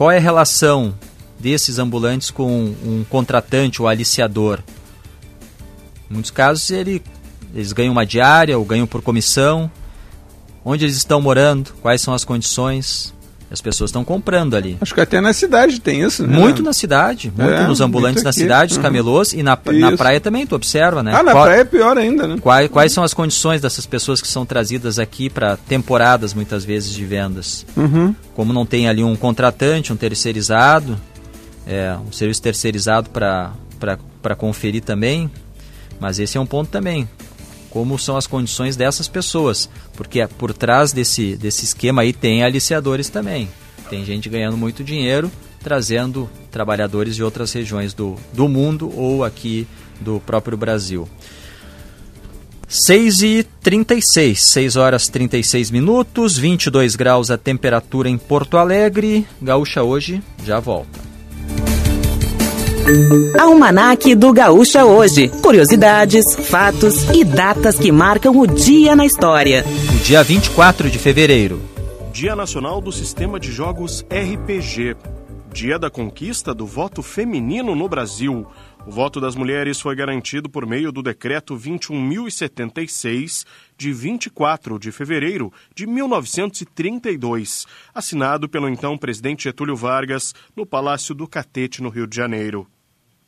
qual é a relação desses ambulantes com um contratante ou aliciador? Em muitos casos ele, eles ganham uma diária ou ganham por comissão. Onde eles estão morando? Quais são as condições? As pessoas estão comprando ali. Acho que até na cidade tem isso, né? Muito na cidade, muito é, nos ambulantes na cidade, os uhum. camelôs e na, na praia também, tu observa, né? Ah, na Qual, praia é pior ainda, né? Quais, quais são as condições dessas pessoas que são trazidas aqui para temporadas, muitas vezes, de vendas? Uhum. Como não tem ali um contratante, um terceirizado, é, um serviço terceirizado para conferir também, mas esse é um ponto também como são as condições dessas pessoas, porque por trás desse, desse esquema aí tem aliciadores também. Tem gente ganhando muito dinheiro, trazendo trabalhadores de outras regiões do, do mundo ou aqui do próprio Brasil. 6 e 36, 6 horas 36 minutos, 22 graus a temperatura em Porto Alegre. Gaúcha hoje já volta. Almanac do Gaúcha hoje. Curiosidades, fatos e datas que marcam o dia na história. O dia 24 de fevereiro. Dia Nacional do Sistema de Jogos RPG. Dia da conquista do voto feminino no Brasil. O voto das mulheres foi garantido por meio do decreto 21.076, de 24 de fevereiro de 1932, assinado pelo então presidente Getúlio Vargas no Palácio do Catete, no Rio de Janeiro.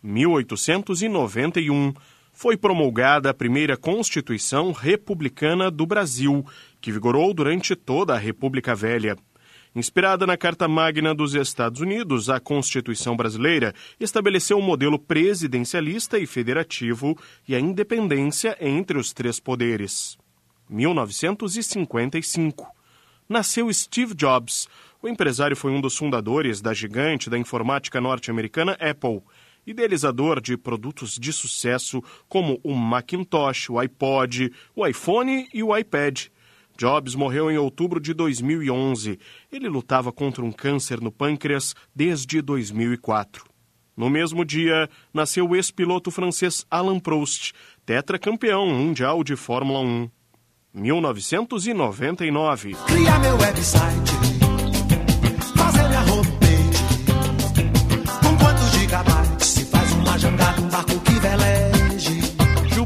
1891, foi promulgada a primeira Constituição Republicana do Brasil, que vigorou durante toda a República Velha. Inspirada na Carta Magna dos Estados Unidos, a Constituição brasileira estabeleceu um modelo presidencialista e federativo e a independência entre os três poderes. 1955. Nasceu Steve Jobs. O empresário foi um dos fundadores da gigante da informática norte-americana Apple idealizador de produtos de sucesso como o Macintosh, o iPod, o iPhone e o iPad. Jobs morreu em outubro de 2011. Ele lutava contra um câncer no pâncreas desde 2004. No mesmo dia, nasceu o ex-piloto francês Alain Prost, tetracampeão mundial de Fórmula 1. 1999. Cria meu website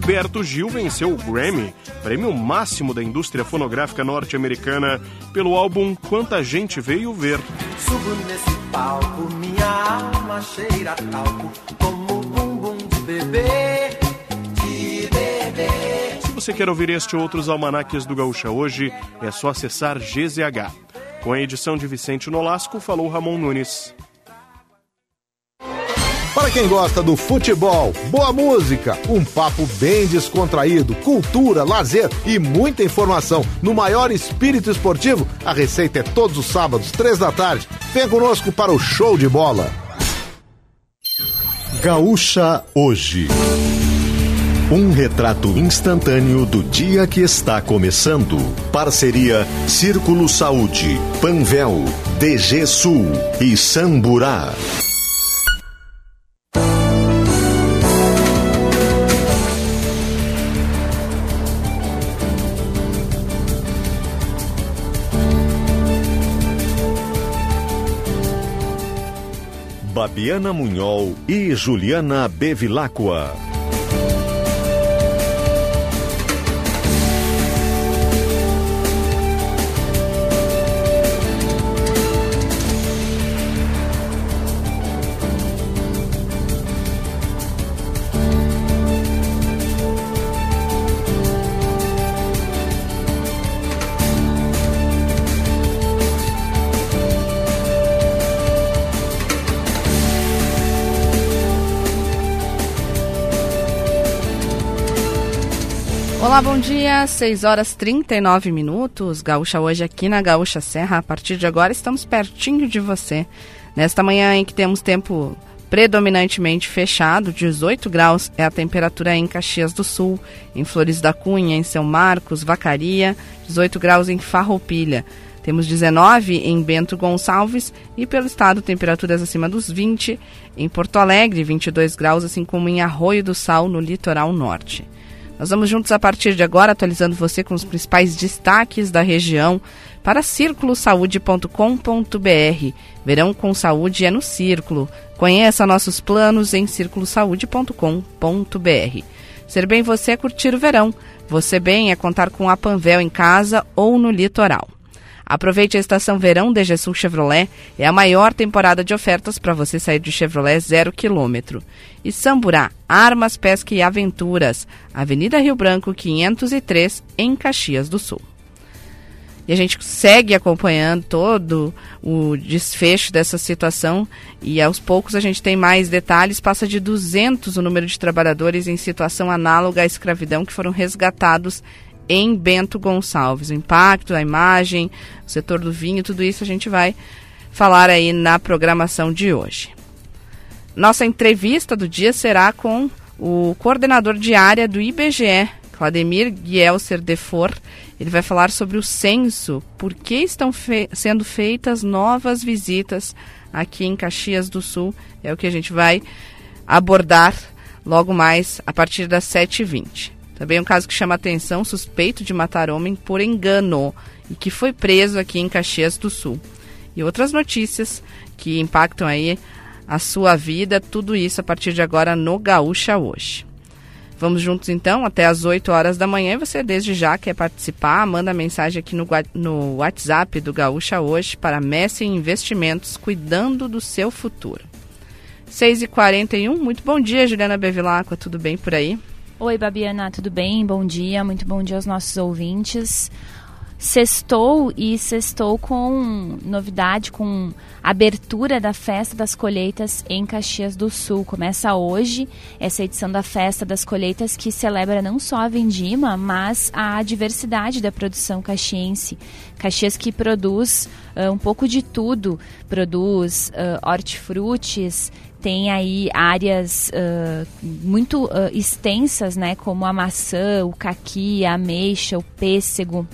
Gilberto Gil venceu o Grammy, prêmio máximo da indústria fonográfica norte-americana, pelo álbum Quanta Gente Veio Ver. Subo nesse palco, minha alma cheira talco, como bumbum de bebê, de bebê. Se você quer ouvir este e outros almanaques do Gaúcha hoje, é só acessar GZH. Com a edição de Vicente Nolasco, falou Ramon Nunes. Para quem gosta do futebol, boa música, um papo bem descontraído, cultura, lazer e muita informação no maior espírito esportivo, a receita é todos os sábados, três da tarde. Vem conosco para o show de bola. Gaúcha Hoje. Um retrato instantâneo do dia que está começando. Parceria Círculo Saúde, Panvel, DG Sul e Samburá. Fabiana Munhol e Juliana Bevilacqua. Olá, bom dia. 6 horas 39 minutos. Gaúcha hoje aqui na Gaúcha Serra. A partir de agora estamos pertinho de você. Nesta manhã em que temos tempo predominantemente fechado, 18 graus é a temperatura em Caxias do Sul, em Flores da Cunha, em São Marcos, Vacaria, 18 graus em Farroupilha. Temos 19 em Bento Gonçalves e pelo estado temperaturas acima dos 20, em Porto Alegre 22 graus, assim como em Arroio do Sal no litoral norte. Nós vamos juntos a partir de agora, atualizando você com os principais destaques da região para círculosaude.com.br. Verão com saúde é no Círculo. Conheça nossos planos em círculosaude.com.br. Ser bem você é curtir o verão. Você bem é contar com a Panvel em casa ou no litoral. Aproveite a estação verão da Sul Chevrolet, é a maior temporada de ofertas para você sair de Chevrolet zero quilômetro. E Samburá, Armas, Pesca e Aventuras, Avenida Rio Branco 503, em Caxias do Sul. E a gente segue acompanhando todo o desfecho dessa situação e aos poucos a gente tem mais detalhes. Passa de 200 o número de trabalhadores em situação análoga à escravidão que foram resgatados em Bento Gonçalves. O impacto, a imagem, o setor do vinho, tudo isso a gente vai falar aí na programação de hoje. Nossa entrevista do dia será com o coordenador de área do IBGE, Vladimir Gielser Defor, ele vai falar sobre o censo, por que estão fe sendo feitas novas visitas aqui em Caxias do Sul. É o que a gente vai abordar logo mais a partir das 7h20. Também um caso que chama atenção, suspeito de matar homem por engano e que foi preso aqui em Caxias do Sul. E outras notícias que impactam aí a sua vida, tudo isso a partir de agora no Gaúcha hoje. Vamos juntos então até as 8 horas da manhã. E você desde já quer participar, manda mensagem aqui no, no WhatsApp do Gaúcha hoje para Messi Investimentos, cuidando do seu futuro. 6h41, muito bom dia, Juliana Bevilacqua, tudo bem por aí? Oi, Babiana, tudo bem? Bom dia, muito bom dia aos nossos ouvintes. Sextou e sextou com novidade, com abertura da Festa das Colheitas em Caxias do Sul. Começa hoje essa edição da Festa das Colheitas que celebra não só a vindima, mas a diversidade da produção caxiense. Caxias que produz uh, um pouco de tudo, produz uh, hortifrutis, tem aí áreas uh, muito uh, extensas, né, como a maçã, o caqui, a ameixa, o pêssego,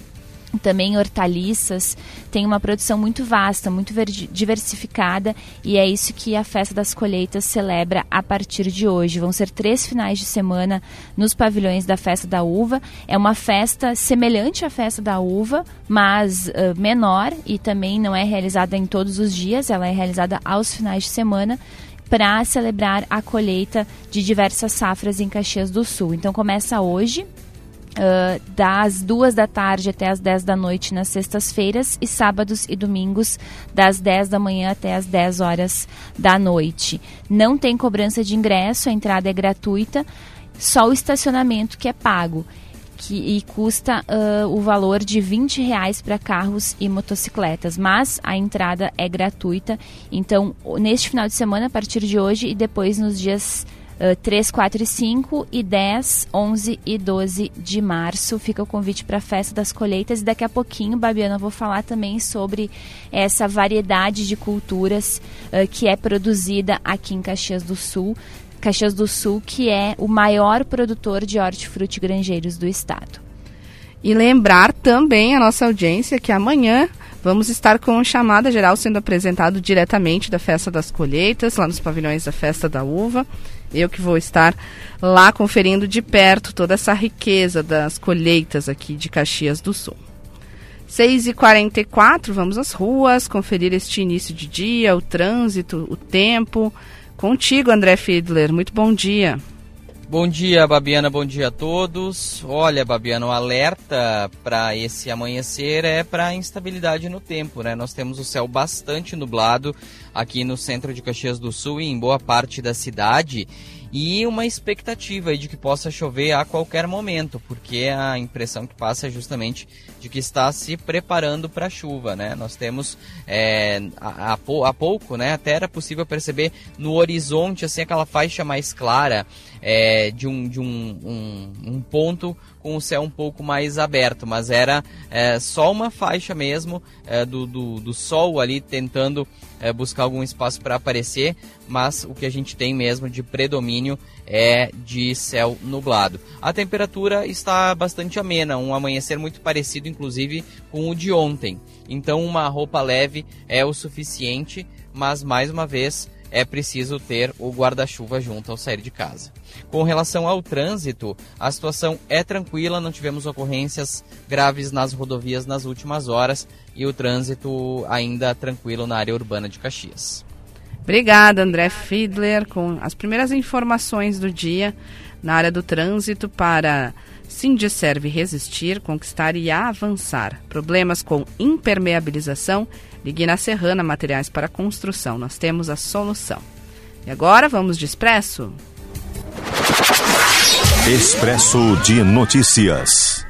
também hortaliças, tem uma produção muito vasta, muito diversificada e é isso que a Festa das Colheitas celebra a partir de hoje. Vão ser três finais de semana nos pavilhões da Festa da Uva. É uma festa semelhante à Festa da Uva, mas uh, menor e também não é realizada em todos os dias, ela é realizada aos finais de semana para celebrar a colheita de diversas safras em Caxias do Sul. Então começa hoje, Uh, das duas da tarde até as 10 da noite nas sextas-feiras e sábados e domingos das 10 da manhã até as 10 horas da noite. Não tem cobrança de ingresso, a entrada é gratuita, só o estacionamento que é pago. Que, e custa uh, o valor de 20 reais para carros e motocicletas, mas a entrada é gratuita. Então, neste final de semana, a partir de hoje e depois nos dias 3, 4 e 5 e 10, 11 e 12 de março. Fica o convite para a Festa das Colheitas e daqui a pouquinho, Babiana, eu vou falar também sobre essa variedade de culturas uh, que é produzida aqui em Caxias do Sul. Caxias do Sul, que é o maior produtor de hortifruti granjeiros do estado. E lembrar também a nossa audiência que amanhã vamos estar com chamada geral sendo apresentado diretamente da Festa das Colheitas, lá nos pavilhões da Festa da Uva. Eu que vou estar lá conferindo de perto toda essa riqueza das colheitas aqui de Caxias do Sul. 6h44, vamos às ruas, conferir este início de dia, o trânsito, o tempo. Contigo, André Fiedler. Muito bom dia. Bom dia, Babiana, bom dia a todos. Olha, Babiana, o alerta para esse amanhecer é para instabilidade no tempo, né? Nós temos o céu bastante nublado aqui no centro de Caxias do Sul e em boa parte da cidade e uma expectativa de que possa chover a qualquer momento, porque a impressão que passa é justamente de que está se preparando para a chuva, né? Nós temos é, há, há pouco, né? Até era possível perceber no horizonte assim aquela faixa mais clara é, de, um, de um, um, um ponto com o céu um pouco mais aberto, mas era é, só uma faixa mesmo é, do, do, do, sol ali tentando é, buscar algum espaço para aparecer, mas o que a gente tem mesmo de predomínio é de céu nublado. A temperatura está bastante amena, um amanhecer muito parecido inclusive com o de ontem. Então uma roupa leve é o suficiente, mas mais uma vez é preciso ter o guarda-chuva junto ao sair de casa. Com relação ao trânsito, a situação é tranquila, não tivemos ocorrências graves nas rodovias nas últimas horas e o trânsito ainda tranquilo na área urbana de Caxias. Obrigada, André Fiedler, com as primeiras informações do dia na área do trânsito para Sindicerve resistir, conquistar e avançar. Problemas com impermeabilização? Ligue na Serrana Materiais para Construção. Nós temos a solução. E agora vamos de Expresso? Expresso de Notícias.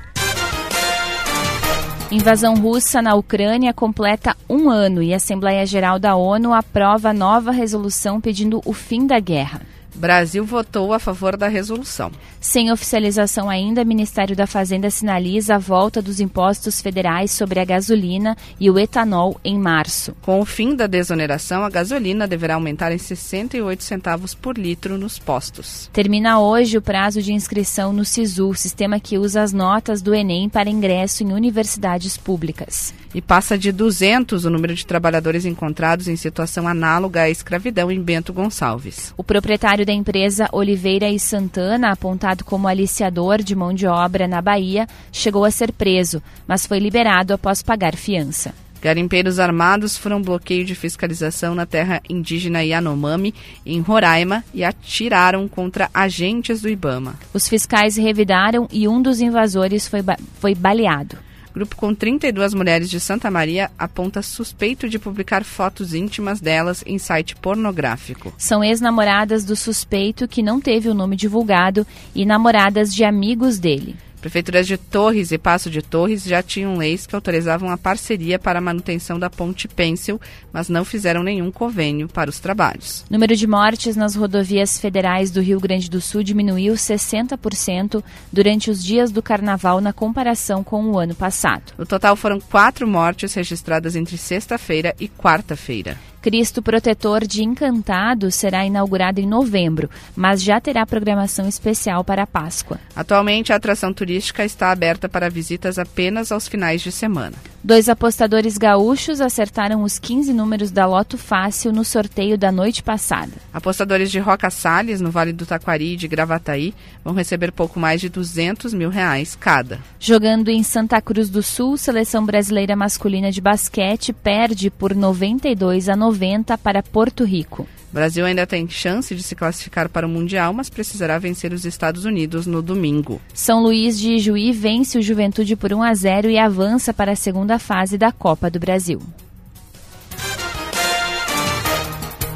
Invasão russa na Ucrânia completa um ano e a Assembleia Geral da ONU aprova nova resolução pedindo o fim da guerra. Brasil votou a favor da resolução. Sem oficialização ainda, o Ministério da Fazenda sinaliza a volta dos impostos federais sobre a gasolina e o etanol em março. Com o fim da desoneração, a gasolina deverá aumentar em 68 centavos por litro nos postos. Termina hoje o prazo de inscrição no SISU, sistema que usa as notas do Enem para ingresso em universidades públicas. E passa de 200 o número de trabalhadores encontrados em situação análoga à escravidão em Bento Gonçalves. O proprietário da empresa Oliveira e Santana, apontado como aliciador de mão de obra na Bahia, chegou a ser preso, mas foi liberado após pagar fiança. Garimpeiros armados foram bloqueio de fiscalização na terra indígena Yanomami, em Roraima, e atiraram contra agentes do Ibama. Os fiscais revidaram e um dos invasores foi, ba foi baleado. Grupo com 32 mulheres de Santa Maria aponta suspeito de publicar fotos íntimas delas em site pornográfico. São ex-namoradas do suspeito que não teve o nome divulgado e namoradas de amigos dele. Prefeituras de Torres e Passo de Torres já tinham leis que autorizavam a parceria para a manutenção da ponte Pêncil, mas não fizeram nenhum convênio para os trabalhos. O número de mortes nas rodovias federais do Rio Grande do Sul diminuiu 60% durante os dias do carnaval na comparação com o ano passado. No total foram quatro mortes registradas entre sexta-feira e quarta-feira. Cristo Protetor de Encantado será inaugurado em novembro, mas já terá programação especial para a Páscoa. Atualmente, a atração turística está aberta para visitas apenas aos finais de semana. Dois apostadores gaúchos acertaram os 15 números da Loto Fácil no sorteio da noite passada. Apostadores de Roca Salles, no Vale do Taquari e de Gravataí, vão receber pouco mais de 200 mil reais cada. Jogando em Santa Cruz do Sul, seleção brasileira masculina de basquete perde por 92 a 90 para Porto Rico. O Brasil ainda tem chance de se classificar para o Mundial, mas precisará vencer os Estados Unidos no domingo. São Luís de Juí vence o Juventude por 1 a 0 e avança para a segunda fase da Copa do Brasil.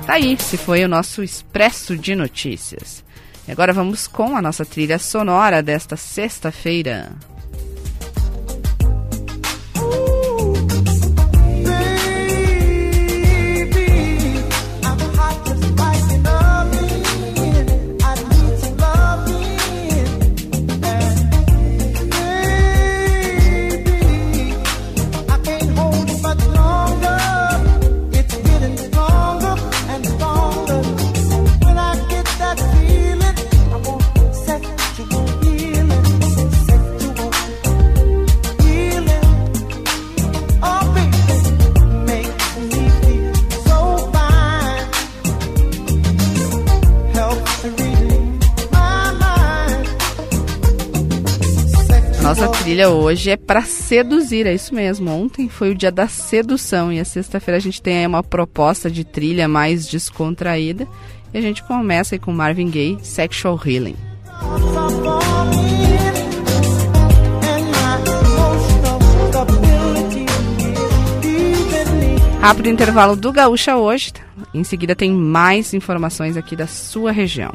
Tá aí, esse foi o nosso Expresso de Notícias. E agora vamos com a nossa trilha sonora desta sexta-feira. Trilha hoje é para seduzir, é isso mesmo. Ontem foi o dia da sedução e a sexta-feira a gente tem aí uma proposta de trilha mais descontraída. E a gente começa aí com Marvin Gaye, Sexual Healing. Rápido intervalo do Gaúcha hoje. Em seguida tem mais informações aqui da sua região.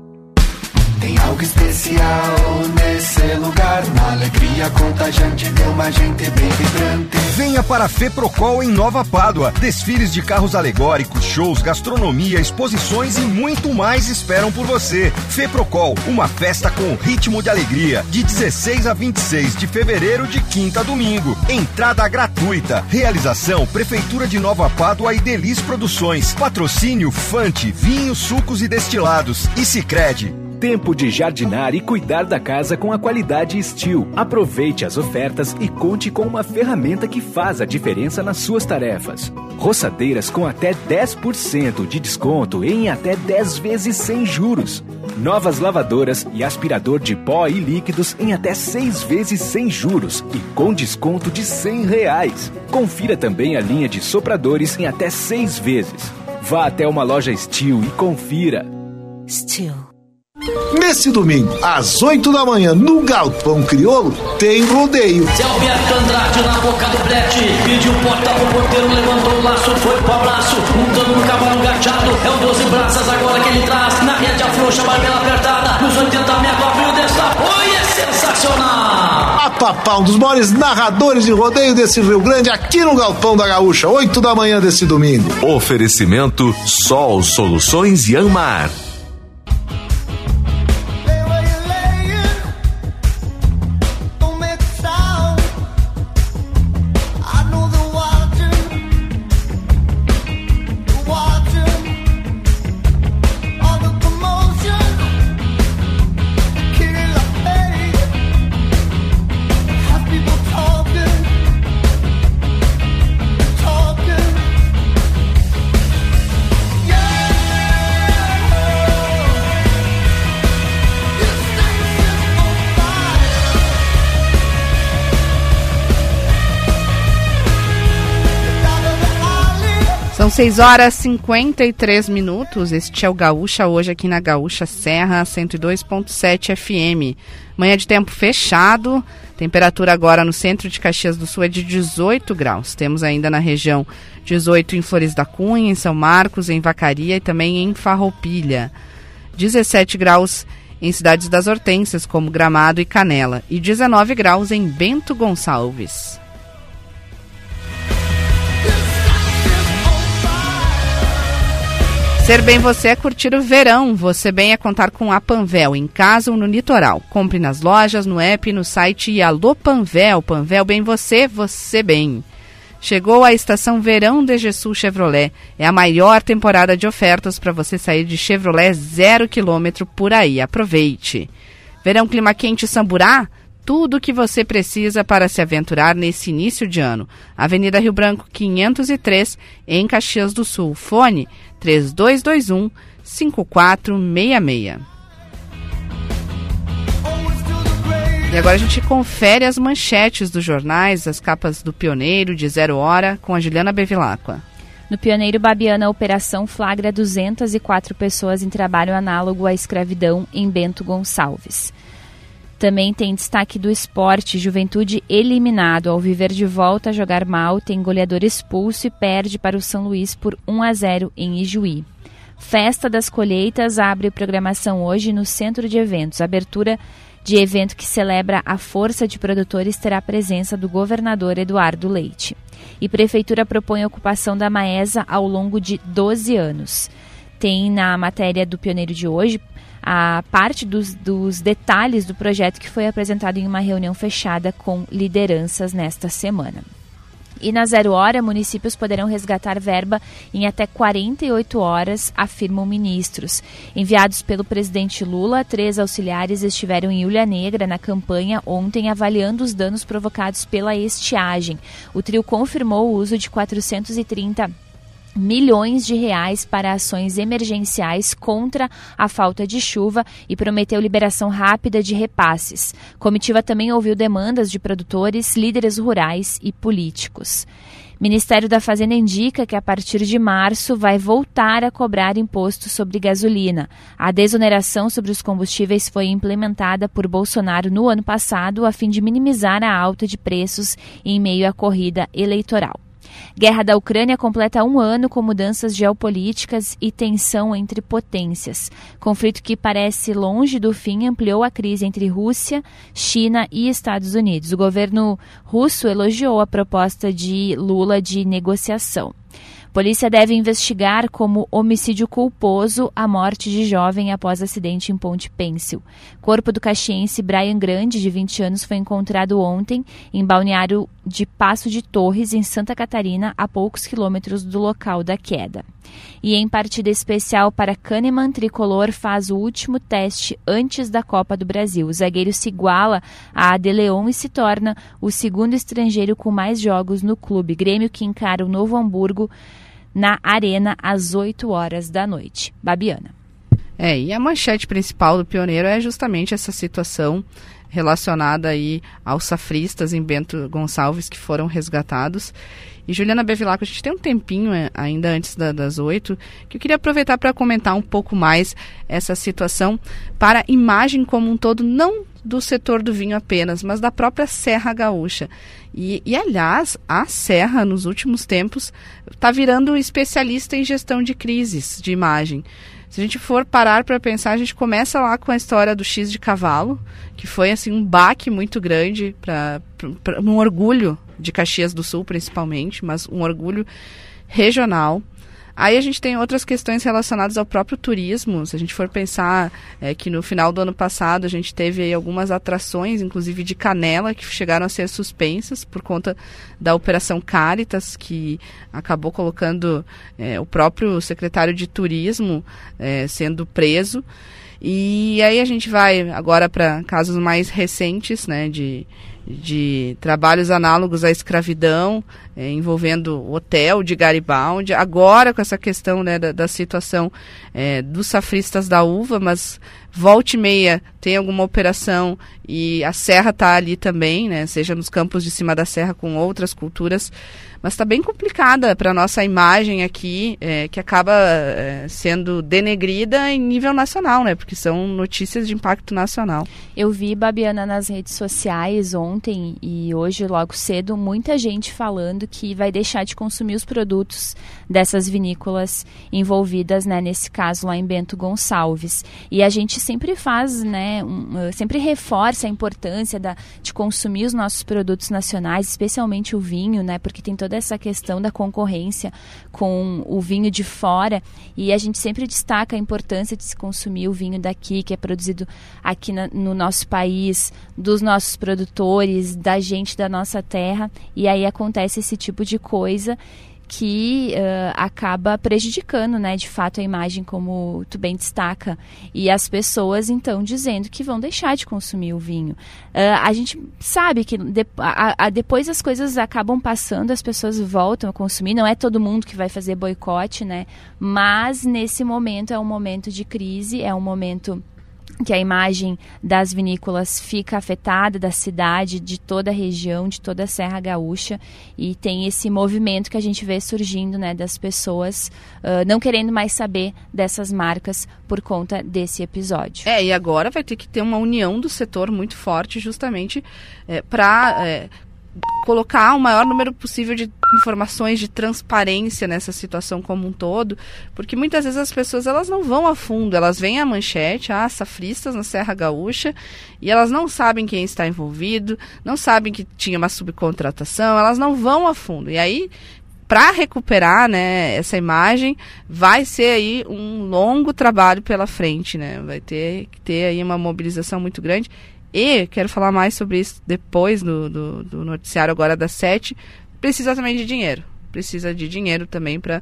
Tem algo especial nesse lugar, uma alegria contagiante de uma gente bem vibrante. Venha para a FEPROCOL em Nova Pádua. Desfiles de carros alegóricos, shows, gastronomia, exposições e muito mais esperam por você. FEPROCOL, uma festa com ritmo de alegria, de 16 a 26 de fevereiro, de quinta a domingo. Entrada gratuita. Realização Prefeitura de Nova Pádua e Delis Produções. Patrocínio Fante, vinhos, sucos e destilados. E Sicredi Tempo de jardinar e cuidar da casa com a qualidade Steel. Aproveite as ofertas e conte com uma ferramenta que faz a diferença nas suas tarefas. Roçadeiras com até 10% de desconto em até 10 vezes sem juros. Novas lavadoras e aspirador de pó e líquidos em até 6 vezes sem juros e com desconto de 100 reais. Confira também a linha de sopradores em até 6 vezes. Vá até uma loja Steel e confira. Steel. Nesse domingo, às 8 da manhã, no Galpão Crioulo, tem rodeio. Zé Alberto Andrade na boca do brete, pediu porta pro porteiro, levantou o laço, foi pro abraço, montando no cavalo gateado, é o 12 braças agora que ele traz, na rede afrouxa, barbela apertada, nos 80 metros, abriu dessa, oi, é sensacional! A Papá, um dos maiores narradores de rodeio desse Rio Grande, aqui no Galpão da Gaúcha, 8 da manhã desse domingo. Oferecimento Sol Soluções Yanmar. São 6 horas e 53 minutos. Este é o Gaúcha hoje aqui na Gaúcha Serra 102.7 FM. Manhã de tempo fechado. Temperatura agora no centro de Caxias do Sul é de 18 graus. Temos ainda na região 18 em Flores da Cunha, em São Marcos, em Vacaria e também em Farroupilha. 17 graus em cidades das Hortênsias, como Gramado e Canela, e 19 graus em Bento Gonçalves. Ser bem você é curtir o verão. Você bem é contar com a Panvel em casa ou no litoral. Compre nas lojas, no app, no site e alô Panvel. Panvel bem você, você bem. Chegou a estação Verão de Jesus Chevrolet. É a maior temporada de ofertas para você sair de Chevrolet zero quilômetro por aí. Aproveite. Verão clima quente Samburá? tudo o que você precisa para se aventurar nesse início de ano. Avenida Rio Branco 503, em Caxias do Sul. Fone 3221 5466. E agora a gente confere as manchetes dos jornais, as capas do Pioneiro de Zero Hora, com a Juliana Bevilacqua. No Pioneiro Babiana, a operação flagra 204 pessoas em trabalho análogo à escravidão em Bento Gonçalves. Também tem destaque do esporte, Juventude eliminado ao viver de volta a jogar mal, tem goleador expulso e perde para o São Luís por 1 a 0 em Ijuí. Festa das Colheitas abre programação hoje no Centro de Eventos. Abertura de evento que celebra a força de produtores terá a presença do governador Eduardo Leite. E Prefeitura propõe a ocupação da Maesa ao longo de 12 anos. Tem na matéria do Pioneiro de hoje a parte dos, dos detalhes do projeto que foi apresentado em uma reunião fechada com lideranças nesta semana. E na zero hora, municípios poderão resgatar verba em até 48 horas, afirmam ministros. Enviados pelo presidente Lula, três auxiliares estiveram em Ilha Negra na campanha ontem avaliando os danos provocados pela estiagem. O trio confirmou o uso de 430 milhões de reais para ações emergenciais contra a falta de chuva e prometeu liberação rápida de repasses. Comitiva também ouviu demandas de produtores, líderes rurais e políticos. Ministério da Fazenda indica que a partir de março vai voltar a cobrar imposto sobre gasolina. A desoneração sobre os combustíveis foi implementada por Bolsonaro no ano passado a fim de minimizar a alta de preços em meio à corrida eleitoral. Guerra da Ucrânia completa um ano com mudanças geopolíticas e tensão entre potências. Conflito que parece longe do fim ampliou a crise entre Rússia, China e Estados Unidos. O governo russo elogiou a proposta de Lula de negociação. Polícia deve investigar como homicídio culposo a morte de jovem após acidente em Ponte Pêncil. Corpo do caxiense Brian Grande, de 20 anos, foi encontrado ontem em balneário de Passo de Torres, em Santa Catarina, a poucos quilômetros do local da queda. E em partida especial para Kahneman, Tricolor faz o último teste antes da Copa do Brasil. O zagueiro se iguala a De Leon e se torna o segundo estrangeiro com mais jogos no clube. Grêmio que encara o Novo Hamburgo na Arena às 8 horas da noite. Babiana. É, e a manchete principal do Pioneiro é justamente essa situação relacionada aí aos safristas em Bento Gonçalves que foram resgatados. E Juliana Bevilacqua, a gente tem um tempinho é, ainda antes da, das oito, que eu queria aproveitar para comentar um pouco mais essa situação para a imagem como um todo, não do setor do vinho apenas, mas da própria Serra Gaúcha. E, e aliás, a Serra, nos últimos tempos, está virando especialista em gestão de crises de imagem. Se a gente for parar para pensar, a gente começa lá com a história do X de cavalo, que foi assim um baque muito grande para um orgulho de Caxias do Sul, principalmente, mas um orgulho regional. Aí a gente tem outras questões relacionadas ao próprio turismo. Se a gente for pensar é, que no final do ano passado a gente teve algumas atrações, inclusive de Canela, que chegaram a ser suspensas por conta da Operação Caritas, que acabou colocando é, o próprio secretário de Turismo é, sendo preso. E aí a gente vai agora para casos mais recentes, né, de de trabalhos análogos à escravidão, é, envolvendo hotel de Garibaldi, agora com essa questão né, da, da situação é, dos safristas da uva, mas volte meia tem alguma operação e a serra está ali também, né, seja nos campos de cima da serra com outras culturas, mas está bem complicada para nossa imagem aqui, é, que acaba é, sendo denegrida em nível nacional, né? Porque são notícias de impacto nacional. Eu vi, Babiana, nas redes sociais ontem e hoje, logo cedo, muita gente falando que vai deixar de consumir os produtos dessas vinícolas envolvidas, né? Nesse caso lá em Bento Gonçalves. E a gente sempre faz, né? Um, sempre reforça a importância da, de consumir os nossos produtos nacionais, especialmente o vinho, né? Porque tem toda toda essa questão da concorrência com o vinho de fora. E a gente sempre destaca a importância de se consumir o vinho daqui, que é produzido aqui na, no nosso país, dos nossos produtores, da gente da nossa terra, e aí acontece esse tipo de coisa que uh, acaba prejudicando, né, de fato, a imagem, como tu bem destaca. E as pessoas, então, dizendo que vão deixar de consumir o vinho. Uh, a gente sabe que de, a, a, depois as coisas acabam passando, as pessoas voltam a consumir. Não é todo mundo que vai fazer boicote, né? Mas nesse momento é um momento de crise, é um momento que a imagem das vinícolas fica afetada da cidade, de toda a região, de toda a Serra Gaúcha e tem esse movimento que a gente vê surgindo, né, das pessoas uh, não querendo mais saber dessas marcas por conta desse episódio. É, e agora vai ter que ter uma união do setor muito forte justamente é, para é, colocar o maior número possível de informações de transparência nessa situação como um todo, porque muitas vezes as pessoas elas não vão a fundo, elas veem a manchete, ah, safristas na Serra Gaúcha, e elas não sabem quem está envolvido, não sabem que tinha uma subcontratação, elas não vão a fundo. E aí para recuperar né, essa imagem, vai ser aí um longo trabalho pela frente, né? Vai ter que ter aí uma mobilização muito grande. E quero falar mais sobre isso depois do, do, do noticiário agora das sete. Precisa também de dinheiro. Precisa de dinheiro também para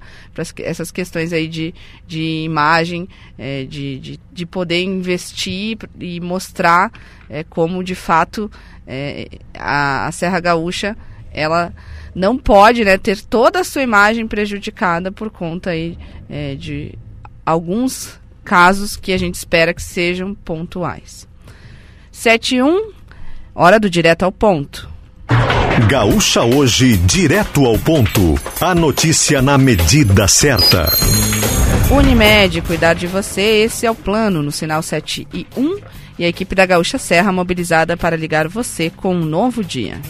essas questões aí de, de imagem, é, de, de, de, poder investir e mostrar é, como de fato é, a, a Serra Gaúcha ela não pode né, ter toda a sua imagem prejudicada por conta aí, é, de alguns casos que a gente espera que sejam pontuais. 71, hora do direto ao ponto. Gaúcha hoje, direto ao ponto. A notícia na medida certa. Unimed, cuidar de você, esse é o plano no sinal 7 e 1 e a equipe da Gaúcha Serra mobilizada para ligar você com um novo dia.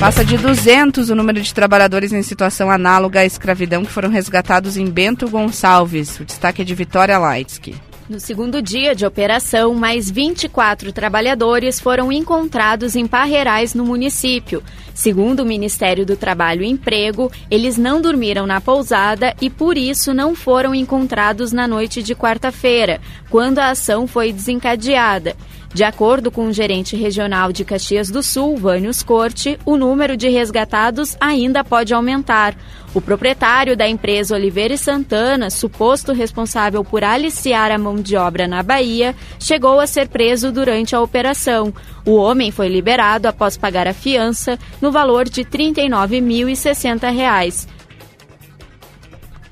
Passa de 200 o número de trabalhadores em situação análoga à escravidão que foram resgatados em Bento Gonçalves. O destaque é de Vitória Leitsky. No segundo dia de operação, mais 24 trabalhadores foram encontrados em Parreirais, no município. Segundo o Ministério do Trabalho e Emprego, eles não dormiram na pousada e por isso não foram encontrados na noite de quarta-feira, quando a ação foi desencadeada. De acordo com o gerente regional de Caxias do Sul, Vânios Corte, o número de resgatados ainda pode aumentar. O proprietário da empresa Oliveira e Santana, suposto responsável por aliciar a mão de obra na Bahia, chegou a ser preso durante a operação. O homem foi liberado após pagar a fiança no valor de R$ 39.060.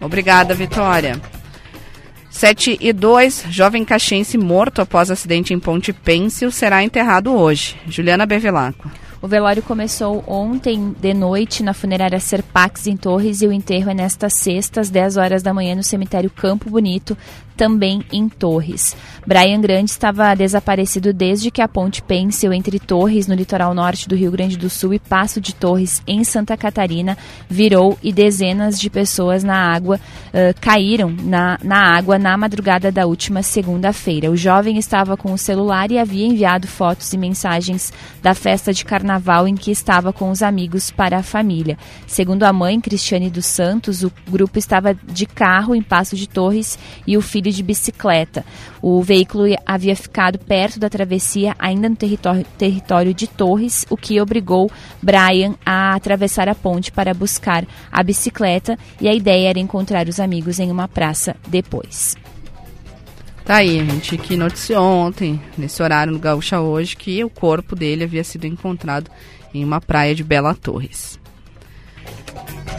Obrigada, Vitória. 7 e 2, jovem caxiense morto após acidente em Ponte Pêncil será enterrado hoje. Juliana Bevilacqua. O velório começou ontem de noite na funerária Serpax em Torres e o enterro é nesta sexta às 10 horas da manhã no cemitério Campo Bonito, também em Torres. Brian Grande estava desaparecido desde que a ponte Pêncil entre Torres, no litoral norte do Rio Grande do Sul, e Passo de Torres, em Santa Catarina, virou e dezenas de pessoas na água uh, caíram na, na água na madrugada da última segunda-feira. O jovem estava com o celular e havia enviado fotos e mensagens da festa de carnaval em que estava com os amigos para a família. Segundo a mãe, Cristiane dos Santos, o grupo estava de carro em Passo de Torres e o filho de bicicleta. O veículo havia ficado perto da travessia, ainda no território, território de Torres, o que obrigou Brian a atravessar a ponte para buscar a bicicleta e a ideia era encontrar os amigos em uma praça depois. Tá aí, a gente que noticiou ontem, nesse horário no Gaúcha hoje, que o corpo dele havia sido encontrado em uma praia de Bela Torres.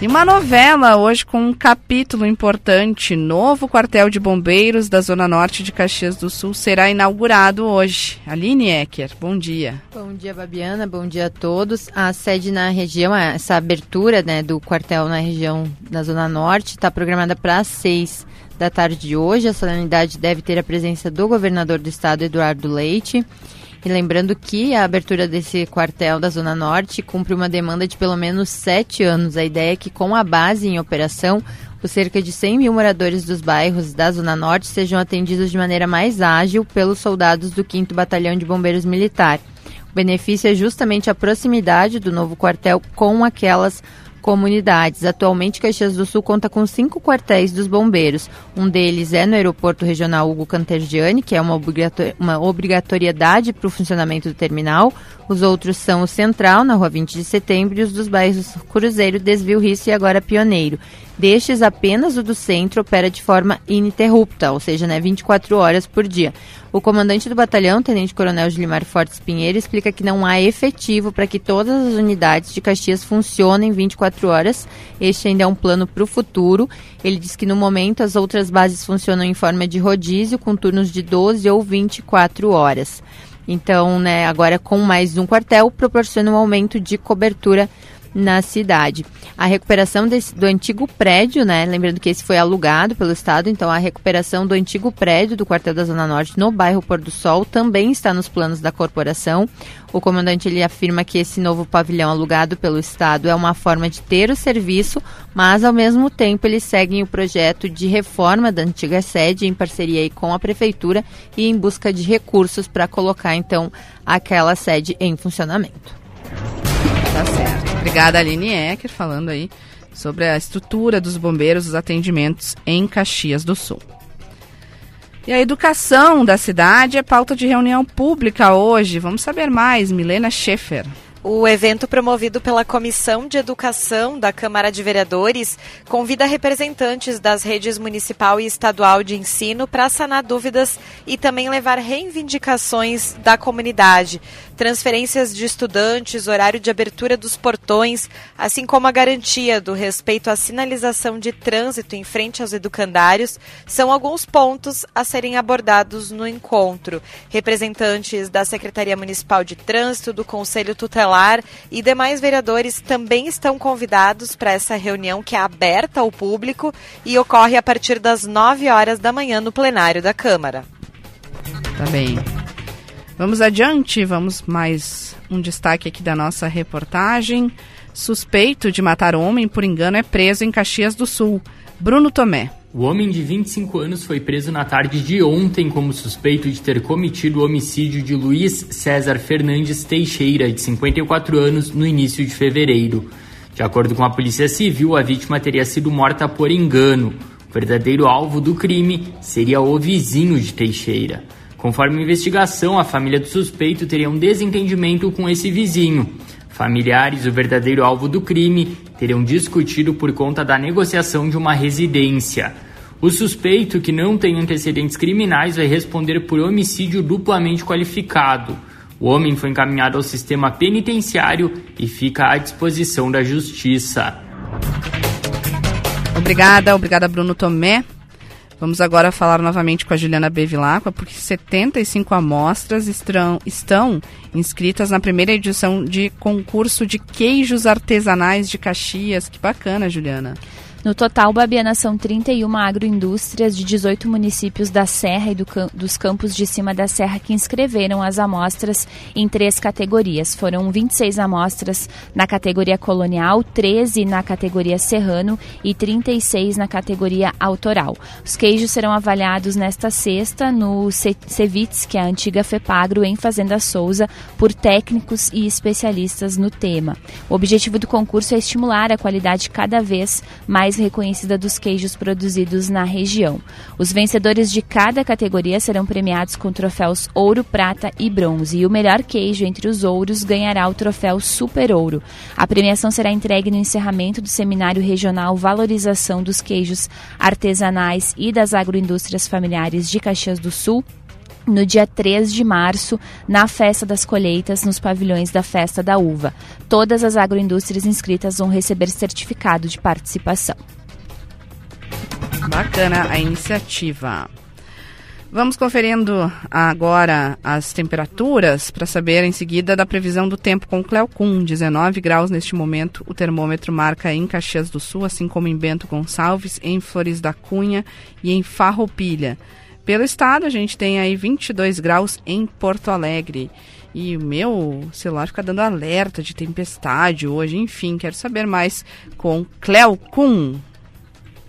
E uma novela hoje com um capítulo importante. Novo quartel de bombeiros da Zona Norte de Caxias do Sul será inaugurado hoje. Aline Ecker, bom dia. Bom dia, Babiana. Bom dia a todos. A sede na região, essa abertura né, do quartel na região da Zona Norte está programada para as seis da tarde de hoje. A solenidade deve ter a presença do governador do estado, Eduardo Leite. E lembrando que a abertura desse quartel da Zona Norte cumpre uma demanda de pelo menos sete anos. A ideia é que, com a base em operação, os cerca de 100 mil moradores dos bairros da Zona Norte sejam atendidos de maneira mais ágil pelos soldados do 5 Batalhão de Bombeiros Militar. O benefício é justamente a proximidade do novo quartel com aquelas comunidades. Atualmente, Caxias do Sul conta com cinco quartéis dos bombeiros. Um deles é no Aeroporto Regional Hugo Cantergiani, que é uma, uma obrigatoriedade para o funcionamento do terminal. Os outros são o Central, na Rua 20 de Setembro, e os dos bairros Cruzeiro, Desvio Risso e agora Pioneiro. Destes, apenas o do centro opera de forma ininterrupta, ou seja, né, 24 horas por dia. O comandante do batalhão, Tenente Coronel Gilimar Fortes Pinheiro, explica que não há efetivo para que todas as unidades de Caxias funcionem 24 horas. Este ainda é um plano para o futuro. Ele diz que no momento as outras bases funcionam em forma de rodízio, com turnos de 12 ou 24 horas. Então, né, agora com mais um quartel, proporciona um aumento de cobertura na cidade. A recuperação desse, do antigo prédio, né? Lembrando que esse foi alugado pelo Estado, então a recuperação do antigo prédio do quartel da Zona Norte no bairro Pôr do Sol também está nos planos da corporação. O comandante ele afirma que esse novo pavilhão alugado pelo Estado é uma forma de ter o serviço, mas ao mesmo tempo eles seguem o projeto de reforma da antiga sede em parceria com a prefeitura e em busca de recursos para colocar então aquela sede em funcionamento. Tá certo. Obrigada, Aline Ecker, falando aí sobre a estrutura dos bombeiros, os atendimentos em Caxias do Sul. E a educação da cidade é pauta de reunião pública hoje. Vamos saber mais, Milena Schaefer. O evento promovido pela Comissão de Educação da Câmara de Vereadores convida representantes das redes municipal e estadual de ensino para sanar dúvidas e também levar reivindicações da comunidade, transferências de estudantes, horário de abertura dos portões, assim como a garantia do respeito à sinalização de trânsito em frente aos educandários, são alguns pontos a serem abordados no encontro. Representantes da Secretaria Municipal de Trânsito, do Conselho Tutelar e demais vereadores também estão convidados para essa reunião que é aberta ao público e ocorre a partir das 9 horas da manhã no plenário da Câmara. Tá bem. Vamos adiante, vamos mais um destaque aqui da nossa reportagem. Suspeito de matar homem por engano é preso em Caxias do Sul. Bruno Tomé. O homem de 25 anos foi preso na tarde de ontem como suspeito de ter cometido o homicídio de Luiz César Fernandes Teixeira, de 54 anos, no início de fevereiro. De acordo com a Polícia Civil, a vítima teria sido morta por engano. O verdadeiro alvo do crime seria o vizinho de Teixeira. Conforme a investigação, a família do suspeito teria um desentendimento com esse vizinho. Familiares do verdadeiro alvo do crime teriam discutido por conta da negociação de uma residência. O suspeito, que não tem antecedentes criminais, vai responder por homicídio duplamente qualificado. O homem foi encaminhado ao sistema penitenciário e fica à disposição da justiça. Obrigada, obrigada Bruno Tomé. Vamos agora falar novamente com a Juliana Bevilacqua, porque 75 amostras estão, estão inscritas na primeira edição de concurso de queijos artesanais de Caxias. Que bacana, Juliana. No total, Babiana são 31 agroindústrias de 18 municípios da Serra e do, dos campos de cima da Serra que inscreveram as amostras em três categorias. Foram 26 amostras na categoria colonial, 13 na categoria serrano e 36 na categoria autoral. Os queijos serão avaliados nesta sexta no Cevits, que é a antiga FEPAGRO, em Fazenda Souza, por técnicos e especialistas no tema. O objetivo do concurso é estimular a qualidade cada vez mais mais reconhecida dos queijos produzidos na região. Os vencedores de cada categoria serão premiados com troféus ouro, prata e bronze, e o melhor queijo entre os ouros ganhará o troféu Super Ouro. A premiação será entregue no encerramento do Seminário Regional Valorização dos Queijos Artesanais e das Agroindústrias Familiares de Caxias do Sul, no dia 3 de março, na Festa das Colheitas, nos pavilhões da Festa da Uva. Todas as agroindústrias inscritas vão receber certificado de participação. Bacana a iniciativa. Vamos conferindo agora as temperaturas para saber em seguida da previsão do tempo com Cleocum. 19 graus neste momento, o termômetro marca em Caxias do Sul, assim como em Bento Gonçalves, em Flores da Cunha e em Farroupilha. Pelo estado, a gente tem aí 22 graus em Porto Alegre. E o meu celular fica dando alerta de tempestade hoje. Enfim, quero saber mais com Cleo Kuhn.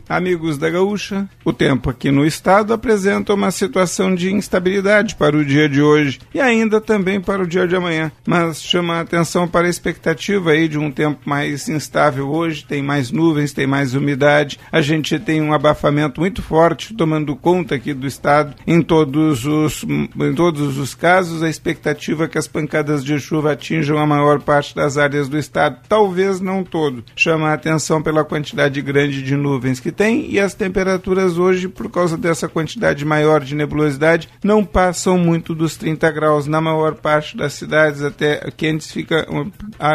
Amigos da Gaúcha, o tempo aqui no estado apresenta uma situação de instabilidade para o dia de hoje e ainda também para o dia de amanhã, mas chama a atenção para a expectativa aí de um tempo mais instável hoje, tem mais nuvens, tem mais umidade, a gente tem um abafamento muito forte tomando conta aqui do estado em todos os em todos os casos, a expectativa é que as pancadas de chuva atinjam a maior parte das áreas do estado, talvez não todo. Chama a atenção pela quantidade grande de nuvens que tem e as temperaturas hoje, por causa dessa quantidade maior de nebulosidade, não passam muito dos 30 graus na maior parte das cidades, até quentes fica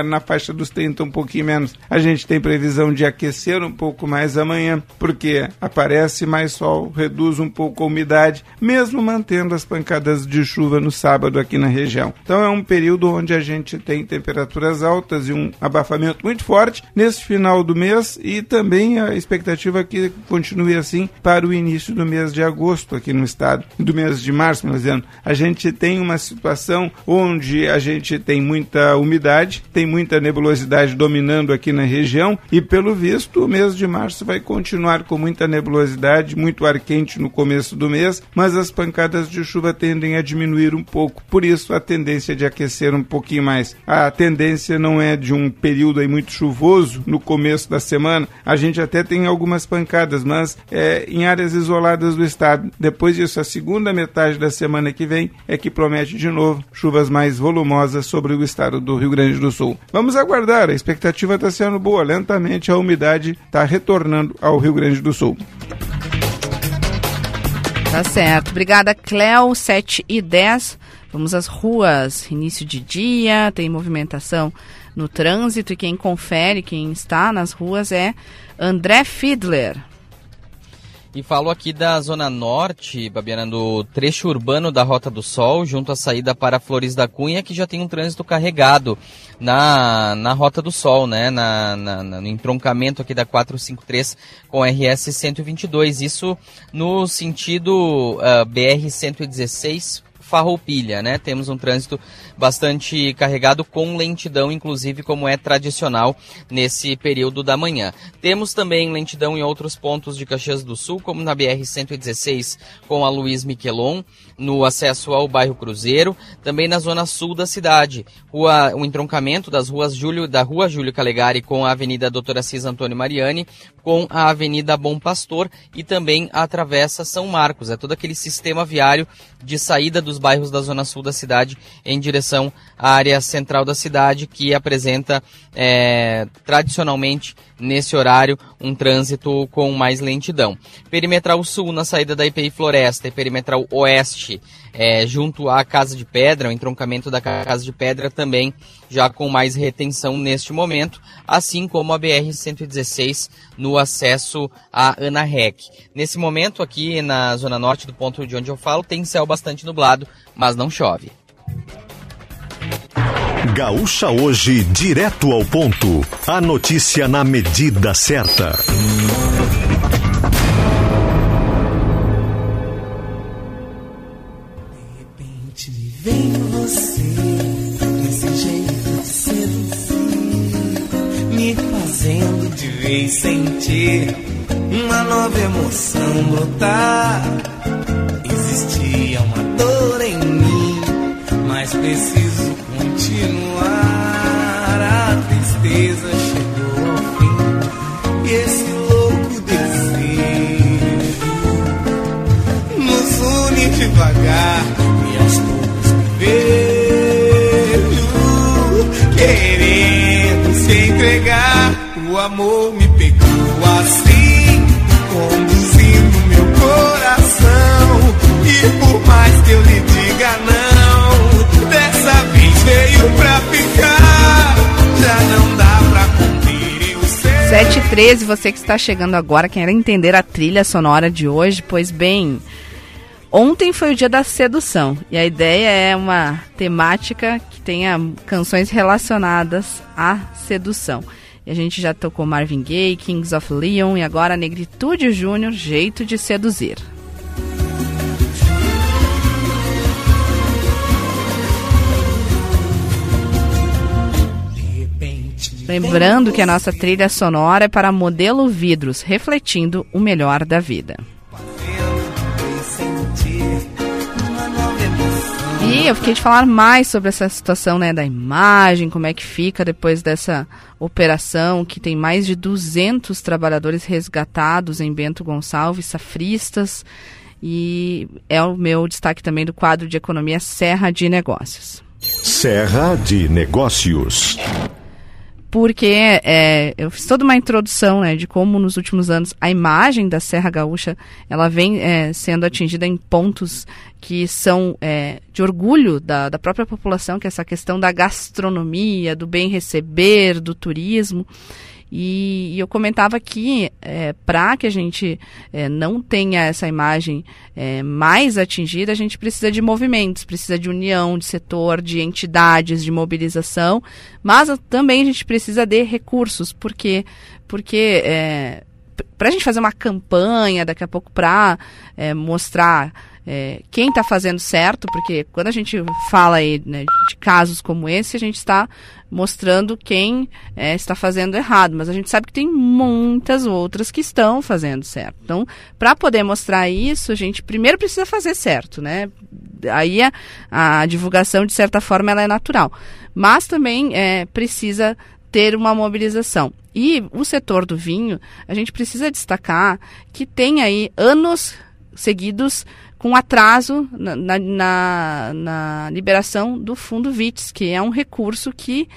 na faixa dos 30, um pouquinho menos. A gente tem previsão de aquecer um pouco mais amanhã, porque aparece mais sol, reduz um pouco a umidade, mesmo mantendo as pancadas de chuva no sábado aqui na região. Então é um período onde a gente tem temperaturas altas e um abafamento muito forte nesse final do mês e também a expectativa que continue assim para o início do mês de agosto aqui no estado, do mês de março, melhor dizendo. A gente tem uma situação onde a gente tem muita umidade, tem muita nebulosidade dominando aqui na região e pelo visto o mês de março vai continuar com muita nebulosidade, muito ar quente no começo do mês, mas as pancadas de chuva tendem a diminuir um pouco. Por isso a tendência de aquecer um pouquinho mais. A tendência não é de um período aí muito chuvoso no começo da semana. A gente até tem algumas pancadas pancadas, mas é, em áreas isoladas do estado. Depois disso, a segunda metade da semana que vem é que promete de novo chuvas mais volumosas sobre o estado do Rio Grande do Sul. Vamos aguardar, a expectativa está sendo boa. Lentamente a umidade está retornando ao Rio Grande do Sul. Tá certo. Obrigada, Cléo. 7 e 10. Vamos às ruas. Início de dia, tem movimentação no trânsito e quem confere, quem está nas ruas é André Fiedler. E falo aqui da Zona Norte, Babiana, do trecho urbano da Rota do Sol, junto à saída para Flores da Cunha, que já tem um trânsito carregado na, na Rota do Sol, né? Na, na, no entroncamento aqui da 453 com RS 122. Isso no sentido uh, BR 116 Farroupilha, né? Temos um trânsito bastante carregado com lentidão, inclusive como é tradicional nesse período da manhã. Temos também lentidão em outros pontos de Caxias do Sul, como na BR 116 com a Luiz Miquelon, no acesso ao bairro Cruzeiro, também na zona sul da cidade, rua, o entroncamento das ruas Júlio, da Rua Júlio Calegari com a Avenida Doutora Cis Antônio Mariani, com a Avenida Bom Pastor e também a Travessa São Marcos. É todo aquele sistema viário de saída dos bairros da zona sul da cidade em direção à área central da cidade, que apresenta é, tradicionalmente nesse horário um trânsito com mais lentidão. Perimetral Sul na saída da IPI Floresta e Perimetral Oeste é, junto à Casa de Pedra, o entroncamento da Casa de Pedra também já com mais retenção neste momento, assim como a BR-116 no acesso à Ana Rec. Nesse momento aqui na zona norte do ponto de onde eu falo tem céu bastante nublado, mas não chove. Gaúcha hoje, direto ao ponto. A notícia na medida certa. De repente me vem você, desse jeito de seduzir, me fazendo de vez sentir uma nova emoção brotar. Existia uma dor em mim, mas preciso 7h13, você que está chegando agora, quer entender a trilha sonora de hoje, pois bem, ontem foi o dia da sedução e a ideia é uma temática que tenha canções relacionadas à sedução. E a gente já tocou Marvin Gaye, Kings of Leon e agora Negritude Júnior, Jeito de Seduzir. Lembrando que a nossa trilha sonora é para modelo vidros, refletindo o melhor da vida. E eu fiquei de falar mais sobre essa situação né, da imagem, como é que fica depois dessa operação, que tem mais de 200 trabalhadores resgatados em Bento Gonçalves, safristas, e é o meu destaque também do quadro de economia Serra de Negócios. Serra de Negócios porque é, eu fiz toda uma introdução né, de como nos últimos anos a imagem da Serra Gaúcha ela vem é, sendo atingida em pontos que são é, de orgulho da, da própria população, que é essa questão da gastronomia, do bem receber, do turismo. E, e eu comentava que é, para que a gente é, não tenha essa imagem é, mais atingida, a gente precisa de movimentos, precisa de união de setor, de entidades, de mobilização, mas também a gente precisa de recursos, porque porque é, para a gente fazer uma campanha daqui a pouco para é, mostrar é, quem está fazendo certo, porque quando a gente fala aí né, de casos como esse, a gente está mostrando quem é, está fazendo errado, mas a gente sabe que tem muitas outras que estão fazendo certo. Então, para poder mostrar isso, a gente primeiro precisa fazer certo, né? Aí a, a divulgação, de certa forma, ela é natural, mas também é, precisa ter uma mobilização. E o setor do vinho, a gente precisa destacar que tem aí anos seguidos com atraso na, na, na, liberação do fundo VITS, que é um recurso que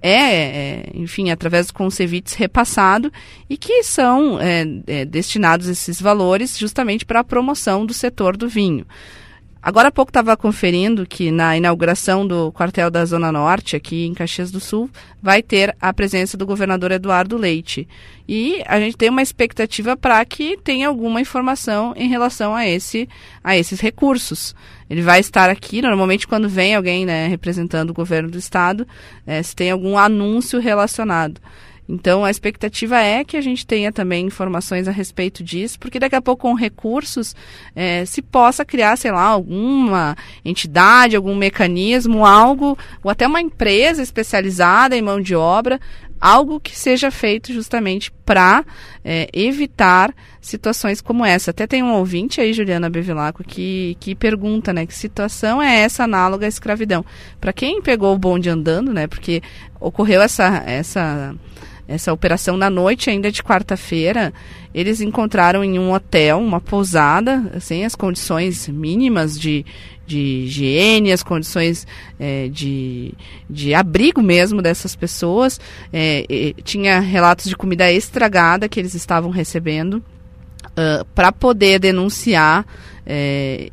é, é enfim, através do Concevits repassado e que são é, é, destinados esses valores justamente para a promoção do setor do vinho. Agora há pouco estava conferindo que na inauguração do quartel da Zona Norte, aqui em Caxias do Sul, vai ter a presença do governador Eduardo Leite. E a gente tem uma expectativa para que tenha alguma informação em relação a, esse, a esses recursos. Ele vai estar aqui, normalmente quando vem alguém né, representando o governo do estado, é, se tem algum anúncio relacionado. Então, a expectativa é que a gente tenha também informações a respeito disso, porque daqui a pouco, com recursos, é, se possa criar, sei lá, alguma entidade, algum mecanismo, algo, ou até uma empresa especializada em mão de obra, algo que seja feito justamente para é, evitar situações como essa. Até tem um ouvinte aí, Juliana Bevilacqua, que, que pergunta, né, que situação é essa análoga à escravidão? Para quem pegou o bonde andando, né, porque ocorreu essa, essa essa operação na noite ainda de quarta-feira, eles encontraram em um hotel, uma pousada, assim, as condições mínimas de, de higiene, as condições é, de, de abrigo mesmo dessas pessoas. É, tinha relatos de comida estragada que eles estavam recebendo uh, para poder denunciar é,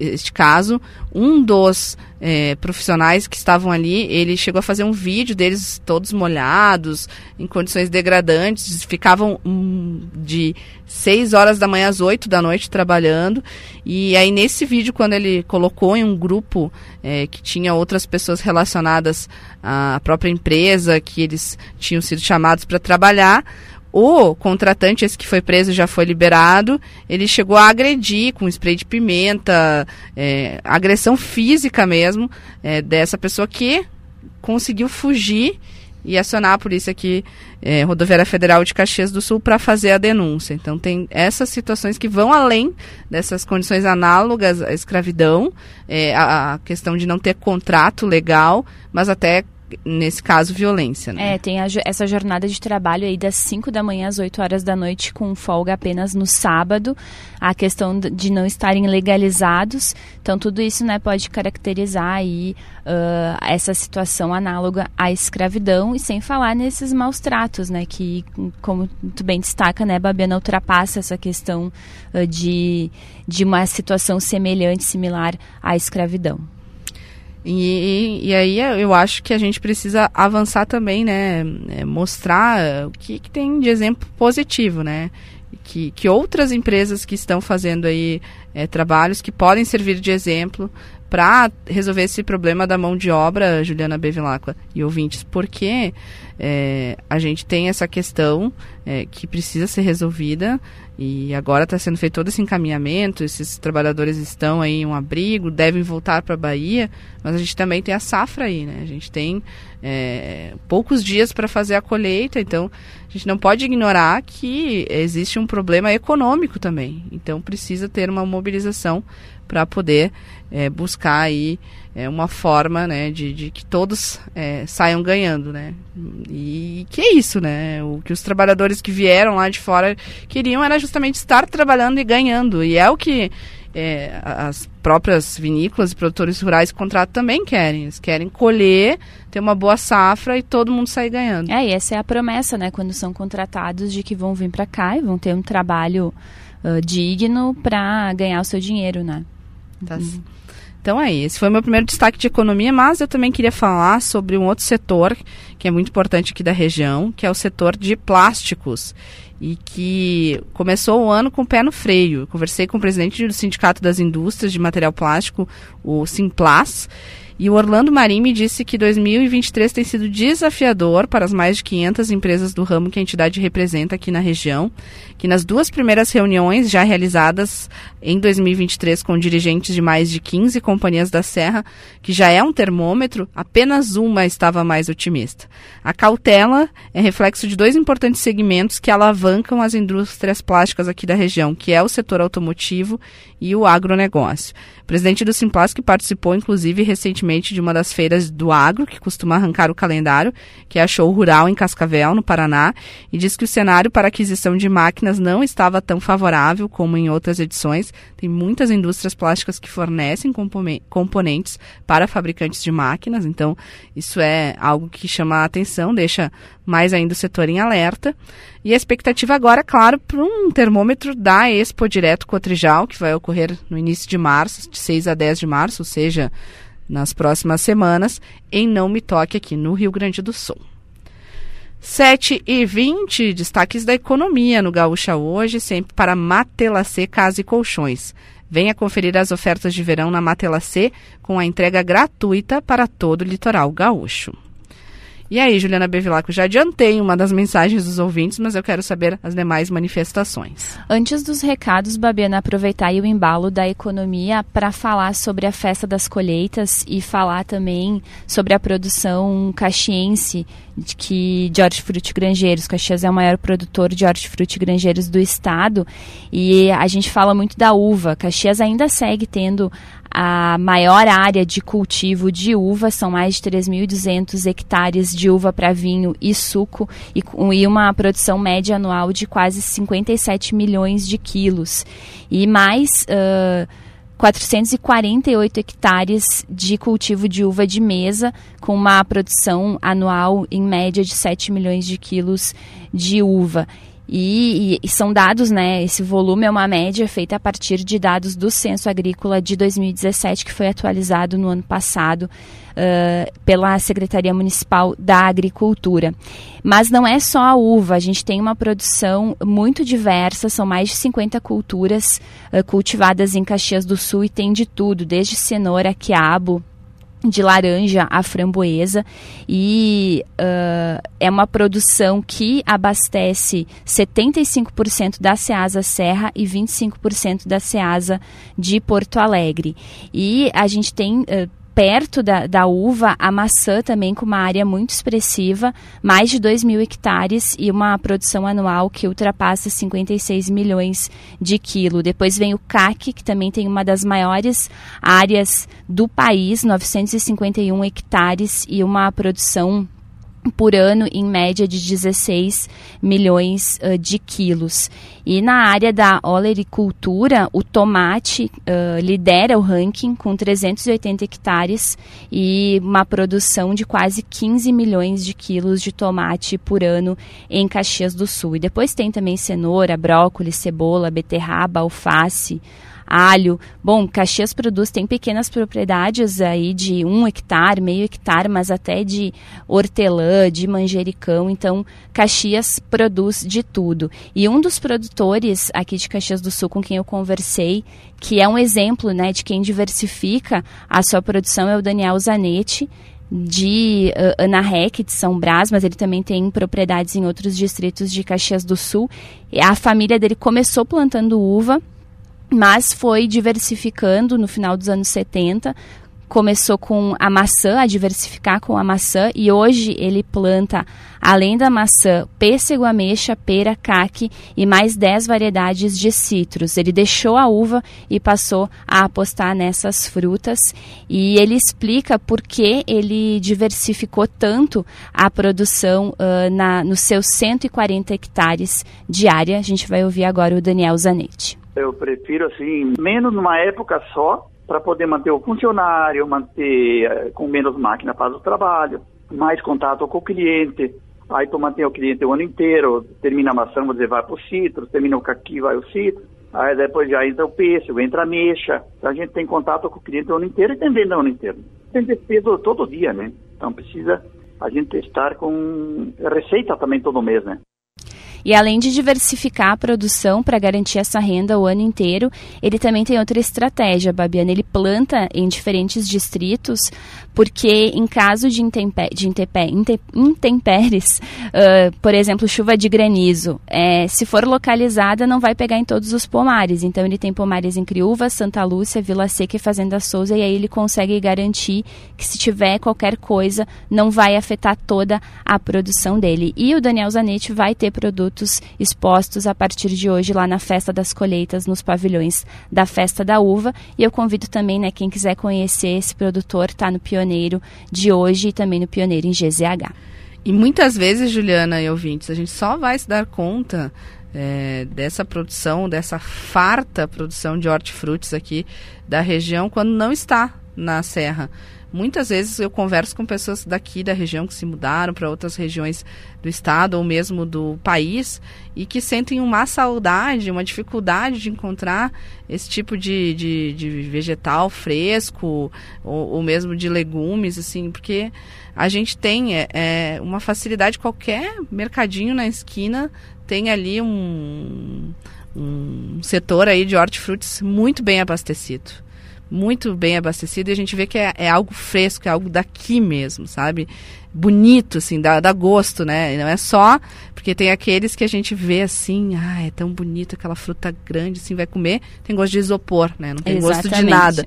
este caso. Um dos é, profissionais que estavam ali, ele chegou a fazer um vídeo deles todos molhados, em condições degradantes, ficavam hum, de 6 horas da manhã às 8 da noite trabalhando. E aí nesse vídeo, quando ele colocou em um grupo é, que tinha outras pessoas relacionadas à própria empresa, que eles tinham sido chamados para trabalhar, o contratante, esse que foi preso já foi liberado, ele chegou a agredir com spray de pimenta, é, agressão física mesmo, é, dessa pessoa que conseguiu fugir e acionar a polícia aqui, é, Rodoviária Federal de Caxias do Sul, para fazer a denúncia. Então, tem essas situações que vão além dessas condições análogas à escravidão, é, a, a questão de não ter contrato legal, mas até nesse caso, violência. Né? É, tem a, essa jornada de trabalho aí das 5 da manhã às 8 horas da noite, com folga apenas no sábado, a questão de não estarem legalizados. Então, tudo isso né, pode caracterizar aí uh, essa situação análoga à escravidão, e sem falar nesses maus tratos, né, que, como tu bem destaca, né, Babiana ultrapassa essa questão uh, de, de uma situação semelhante, similar à escravidão. E, e, aí eu acho que a gente precisa avançar também, né? É, mostrar o que, que, tem de exemplo positivo, né? Que, que outras empresas que estão fazendo aí é, trabalhos que podem servir de exemplo para resolver esse problema da mão de obra, Juliana Bevilacqua e ouvintes, porque é, a gente tem essa questão é, que precisa ser resolvida e agora está sendo feito todo esse encaminhamento, esses trabalhadores estão aí em um abrigo, devem voltar para a Bahia, mas a gente também tem a safra aí, né? A gente tem é, poucos dias para fazer a colheita, então a gente não pode ignorar que existe um problema econômico também. Então precisa ter uma mobilização para poder é, buscar aí é, uma forma né, de, de que todos é, saiam ganhando, né? E que é isso, né? O que os trabalhadores que vieram lá de fora queriam era justamente estar trabalhando e ganhando. E é o que é, as próprias vinícolas e produtores rurais que contratam também querem. Eles querem colher, ter uma boa safra e todo mundo sair ganhando. É, e essa é a promessa, né? Quando são contratados de que vão vir para cá e vão ter um trabalho uh, digno para ganhar o seu dinheiro, né? Tá. Uhum. Então é esse foi meu primeiro destaque de economia, mas eu também queria falar sobre um outro setor que é muito importante aqui da região, que é o setor de plásticos e que começou o ano com o pé no freio. Eu conversei com o presidente do Sindicato das Indústrias de Material Plástico, o Simplas, e o Orlando Marim me disse que 2023 tem sido desafiador para as mais de 500 empresas do ramo que a entidade representa aqui na região, que nas duas primeiras reuniões já realizadas em 2023 com dirigentes de mais de 15 companhias da Serra, que já é um termômetro, apenas uma estava mais otimista. A cautela é reflexo de dois importantes segmentos que alavancam as indústrias plásticas aqui da região, que é o setor automotivo e o agronegócio. O presidente do Simplas, participou, inclusive, recentemente de uma das feiras do agro, que costuma arrancar o calendário, que é a Show Rural em Cascavel, no Paraná, e diz que o cenário para aquisição de máquinas não estava tão favorável como em outras edições. Tem muitas indústrias plásticas que fornecem componentes para fabricantes de máquinas, então isso é algo que chama a atenção, deixa mais ainda o setor em alerta. E a expectativa agora, claro, para um termômetro da Expo Direto Cotrijal, que vai ocorrer no início de março, de 6 a 10 de março, ou seja, nas próximas semanas, em Não Me Toque, aqui no Rio Grande do Sul. 7 e 20, destaques da economia no Gaúcha hoje, sempre para Matelacê Casa e Colchões. Venha conferir as ofertas de verão na Matelacê com a entrega gratuita para todo o litoral gaúcho. E aí, Juliana Bevilacqua, já adiantei uma das mensagens dos ouvintes, mas eu quero saber as demais manifestações. Antes dos recados, Babiana, aproveitar o embalo da economia para falar sobre a festa das colheitas e falar também sobre a produção caxiense de, que, de hortifruti grangeiros. Caxias é o maior produtor de hortifruti grangeiros do estado e a gente fala muito da uva. Caxias ainda segue tendo a maior área de cultivo de uva, são mais de 3.200 hectares de uva para vinho e suco, e, e, uma produção média anual de quase 57 milhões de quilos. E mais. Uh, 448 hectares de cultivo de uva de mesa, com uma produção anual em média de 7 milhões de quilos de uva. E, e, e, são dados, né? Esse volume é uma média feita a partir de dados do Censo Agrícola de 2017, que foi atualizado no ano passado uh, pela Secretaria Municipal da Agricultura. Mas não é só a uva, a gente tem uma produção muito diversa, são mais de 50 culturas uh, cultivadas em Caxias do Sul e tem de tudo, desde cenoura, quiabo, de laranja a framboesa e uh, é uma produção que abastece 75% da Ceasa Serra e 25% da Ceasa de Porto Alegre. E a gente tem uh, perto da, da uva, a maçã também com uma área muito expressiva, mais de 2 mil hectares e uma produção anual que ultrapassa 56 milhões de quilos. Depois vem o CAC, que também tem uma das maiores áreas do país, 951 hectares e uma produção por ano, em média de 16 milhões uh, de quilos. E na área da olericultura, o tomate uh, lidera o ranking com 380 hectares e uma produção de quase 15 milhões de quilos de tomate por ano em Caxias do Sul. E depois tem também cenoura, brócolis, cebola, beterraba, alface, alho. Bom, Caxias produz, tem pequenas propriedades aí de um hectare, meio hectare, mas até de hortelã, de manjericão. Então, Caxias produz de tudo. E um dos produtores aqui de Caxias do Sul com quem eu conversei, que é um exemplo né, de quem diversifica a sua produção, é o Daniel Zanetti de uh, Ana Rec, de São Brás, mas ele também tem propriedades em outros distritos de Caxias do Sul. A família dele começou plantando uva, mas foi diversificando no final dos anos 70, começou com a maçã, a diversificar com a maçã, e hoje ele planta, além da maçã, pêssego, ameixa, pera, caque e mais 10 variedades de citros. Ele deixou a uva e passou a apostar nessas frutas, e ele explica por que ele diversificou tanto a produção uh, na, nos seus 140 hectares de área. A gente vai ouvir agora o Daniel Zanetti. Eu prefiro, assim, menos numa época só, para poder manter o funcionário, manter eh, com menos máquina para o trabalho, mais contato com o cliente. Aí tu mantém o cliente o ano inteiro, termina a maçã, dizer, vai para o citro, termina o caqui, vai o citro. Aí depois já entra o pêssego, entra a mexa. Então a gente tem contato com o cliente o ano inteiro e tem venda o ano inteiro. Tem despesa todo dia, né? Então precisa a gente estar com receita também todo mês, né? E além de diversificar a produção para garantir essa renda o ano inteiro, ele também tem outra estratégia, Babiana. Ele planta em diferentes distritos, porque em caso de, intempé de intempé intempéries, uh, por exemplo, chuva de granizo, é, se for localizada, não vai pegar em todos os pomares. Então, ele tem pomares em Criúva, Santa Lúcia, Vila Seca e Fazenda Souza, e aí ele consegue garantir que se tiver qualquer coisa, não vai afetar toda a produção dele. E o Daniel Zanetti vai ter produto produtos expostos a partir de hoje lá na Festa das Colheitas, nos pavilhões da Festa da Uva. E eu convido também, né, quem quiser conhecer esse produtor, tá no Pioneiro de hoje e também no Pioneiro em GZH. E muitas vezes, Juliana e ouvintes, a gente só vai se dar conta é, dessa produção, dessa farta produção de hortifrutis aqui da região quando não está na serra. Muitas vezes eu converso com pessoas daqui da região que se mudaram para outras regiões do estado ou mesmo do país e que sentem uma saudade, uma dificuldade de encontrar esse tipo de, de, de vegetal fresco ou, ou, mesmo de legumes, assim, porque a gente tem é, é, uma facilidade, qualquer mercadinho na esquina tem ali um, um setor aí de hortifrutis muito bem abastecido muito bem abastecido e a gente vê que é, é, algo fresco, é algo daqui mesmo, sabe? Bonito, assim, dá, dá gosto, né? Não é só porque tem aqueles que a gente vê assim, ah, é tão bonito aquela fruta grande, assim, vai comer, tem gosto de isopor, né? Não tem Exatamente. gosto de nada.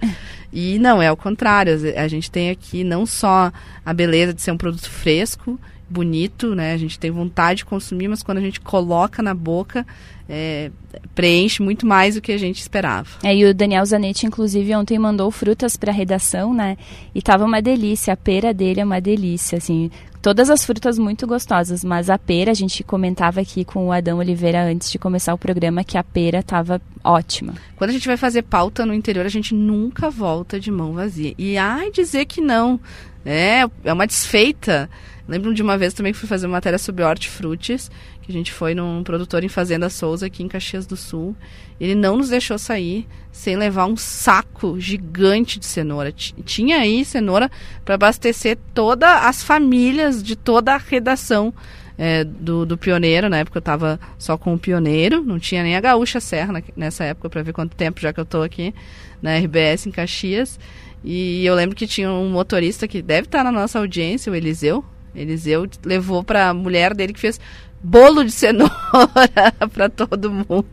E não, é o contrário. A gente tem aqui não só a beleza de ser um produto fresco, bonito, né? A gente tem vontade de consumir, mas quando a gente coloca na boca, é, preenche muito mais do que a gente esperava. É, e o Daniel Zanetti, inclusive, ontem mandou frutas para a redação, né? E tava uma delícia. A pera dele é uma delícia, assim. Todas as frutas muito gostosas, mas a pera, a gente comentava aqui com o Adão Oliveira antes de começar o programa que a pera tava ótima. Quando a gente vai fazer pauta no interior, a gente nunca volta de mão vazia. E ai dizer que não, é, é uma desfeita. Lembro de uma vez também que fui fazer uma matéria sobre hortifrutis que a gente foi num produtor em Fazenda Souza aqui em Caxias do Sul. Ele não nos deixou sair sem levar um saco gigante de cenoura. Tinha aí cenoura para abastecer todas as famílias de toda a redação é, do, do Pioneiro. Na época eu estava só com o Pioneiro, não tinha nem a Gaúcha Serra nessa época para ver quanto tempo já que eu estou aqui na RBS em Caxias. E eu lembro que tinha um motorista que deve estar na nossa audiência, o Eliseu. Eliseu levou para a mulher dele que fez bolo de cenoura para todo mundo.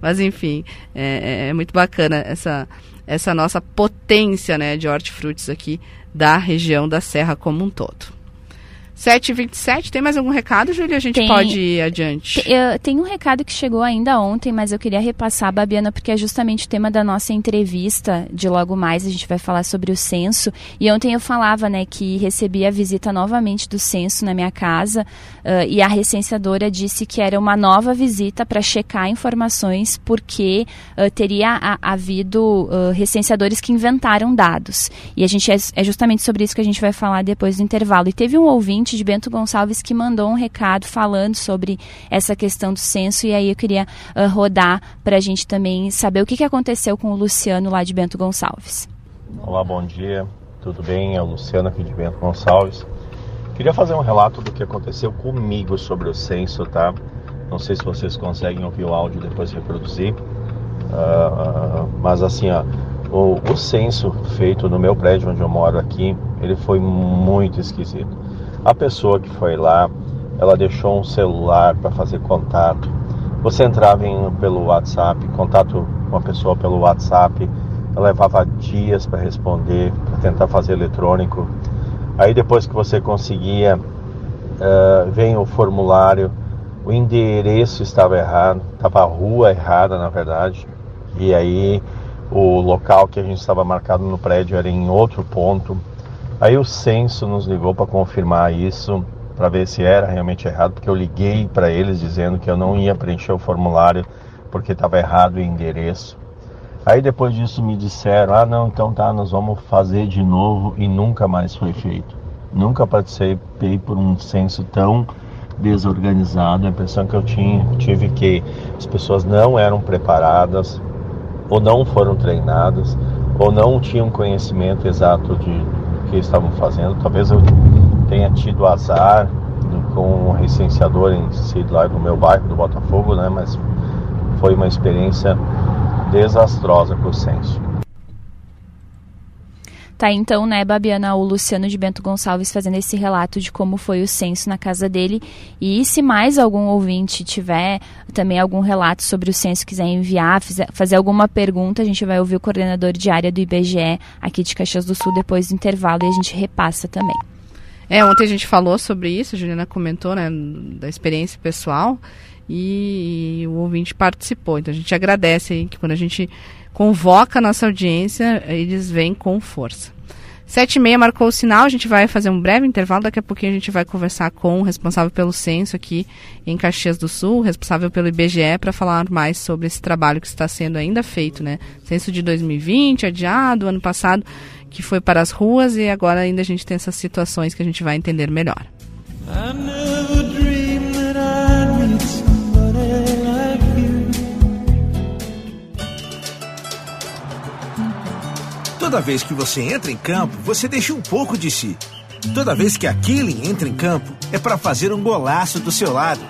Mas enfim, é, é, é, muito bacana essa, essa nossa potência né, de hortifrutis aqui da região da Serra como um todo. 7h27, tem mais algum recado, Júlia? A gente tem, pode ir adiante. Tem, eu, tem um recado que chegou ainda ontem, mas eu queria repassar, Babiana, porque é justamente o tema da nossa entrevista de logo mais. A gente vai falar sobre o censo. E ontem eu falava né, que recebi a visita novamente do censo na minha casa uh, e a recenseadora disse que era uma nova visita para checar informações, porque uh, teria a, havido uh, recenseadores que inventaram dados. E a gente é, é justamente sobre isso que a gente vai falar depois do intervalo. E teve um ouvinte de Bento Gonçalves que mandou um recado falando sobre essa questão do censo e aí eu queria rodar para a gente também saber o que, que aconteceu com o Luciano lá de Bento Gonçalves. Olá, bom dia. Tudo bem? É o Luciano aqui de Bento Gonçalves. Queria fazer um relato do que aconteceu comigo sobre o censo, tá? Não sei se vocês conseguem ouvir o áudio depois reproduzir. Uh, mas assim, ó, o, o censo feito no meu prédio onde eu moro aqui, ele foi muito esquisito. A pessoa que foi lá, ela deixou um celular para fazer contato. Você entrava em, pelo WhatsApp, contato com a pessoa pelo WhatsApp, levava dias para responder, para tentar fazer eletrônico. Aí depois que você conseguia, uh, vem o formulário, o endereço estava errado, estava a rua errada na verdade. E aí o local que a gente estava marcado no prédio era em outro ponto. Aí o censo nos ligou para confirmar isso, para ver se era realmente errado, porque eu liguei para eles dizendo que eu não ia preencher o formulário porque estava errado o endereço. Aí depois disso me disseram: ah, não, então tá, nós vamos fazer de novo e nunca mais foi feito. Nunca participei por um censo tão desorganizado. A impressão que eu tinha, tive que as pessoas não eram preparadas, ou não foram treinadas, ou não tinham conhecimento exato de do que estavam fazendo. Talvez eu tenha tido azar com o recenseador em si lá no meu bairro do Botafogo, né? Mas foi uma experiência desastrosa com o censo. Tá, então, né, Babiana, o Luciano de Bento Gonçalves fazendo esse relato de como foi o censo na casa dele. E se mais algum ouvinte tiver também algum relato sobre o censo, quiser enviar, fizer, fazer alguma pergunta, a gente vai ouvir o coordenador de área do IBGE aqui de Caxias do Sul depois do intervalo e a gente repassa também. É, ontem a gente falou sobre isso, a Juliana comentou, né, da experiência pessoal e o ouvinte participou. Então a gente agradece aí que quando a gente convoca a nossa audiência, eles vêm com força. Sete e meia marcou o sinal, a gente vai fazer um breve intervalo, daqui a pouquinho a gente vai conversar com o responsável pelo censo aqui em Caxias do Sul, responsável pelo IBGE, para falar mais sobre esse trabalho que está sendo ainda feito, né? Censo de 2020, adiado, ano passado, que foi para as ruas e agora ainda a gente tem essas situações que a gente vai entender melhor. Toda vez que você entra em campo, você deixa um pouco de si. Toda vez que a Killing entra em campo, é para fazer um golaço do seu lado.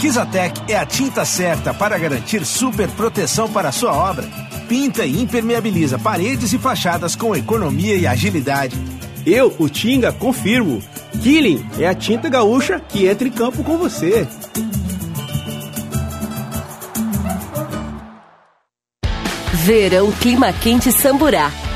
Kizatec é a tinta certa para garantir super proteção para a sua obra. Pinta e impermeabiliza paredes e fachadas com economia e agilidade. Eu, o Tinga, confirmo. Killing é a tinta gaúcha que entra em campo com você. Verão Clima Quente Samburá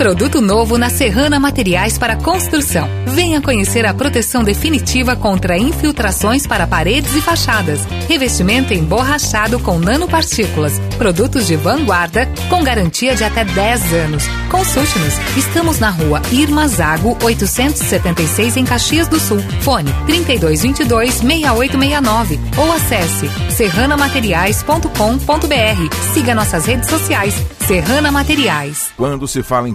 Produto novo na Serrana Materiais para Construção. Venha conhecer a proteção definitiva contra infiltrações para paredes e fachadas. Revestimento emborrachado com nanopartículas. Produtos de vanguarda com garantia de até 10 anos. Consulte-nos. Estamos na rua Irma Zago, 876 em Caxias do Sul. Fone 3222-6869 ou acesse serranamateriais.com.br. Siga nossas redes sociais. Serrana Materiais. Quando se fala em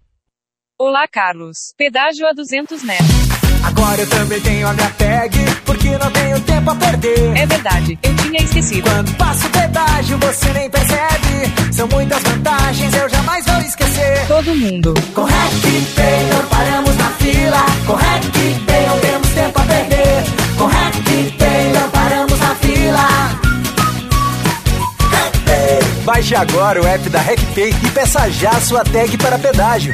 Olá, Carlos. Pedágio a 200 metros. Agora eu também tenho a minha tag, porque não tenho tempo a perder. É verdade, eu tinha esquecido. Quando passo o pedágio, você nem percebe. São muitas vantagens, eu jamais vou esquecer. Todo mundo. Com Pay não paramos na fila. Com Pay não temos tempo a perder. Com Pay não paramos na fila. Baixe agora o app da RecPay e peça já sua tag para pedágio.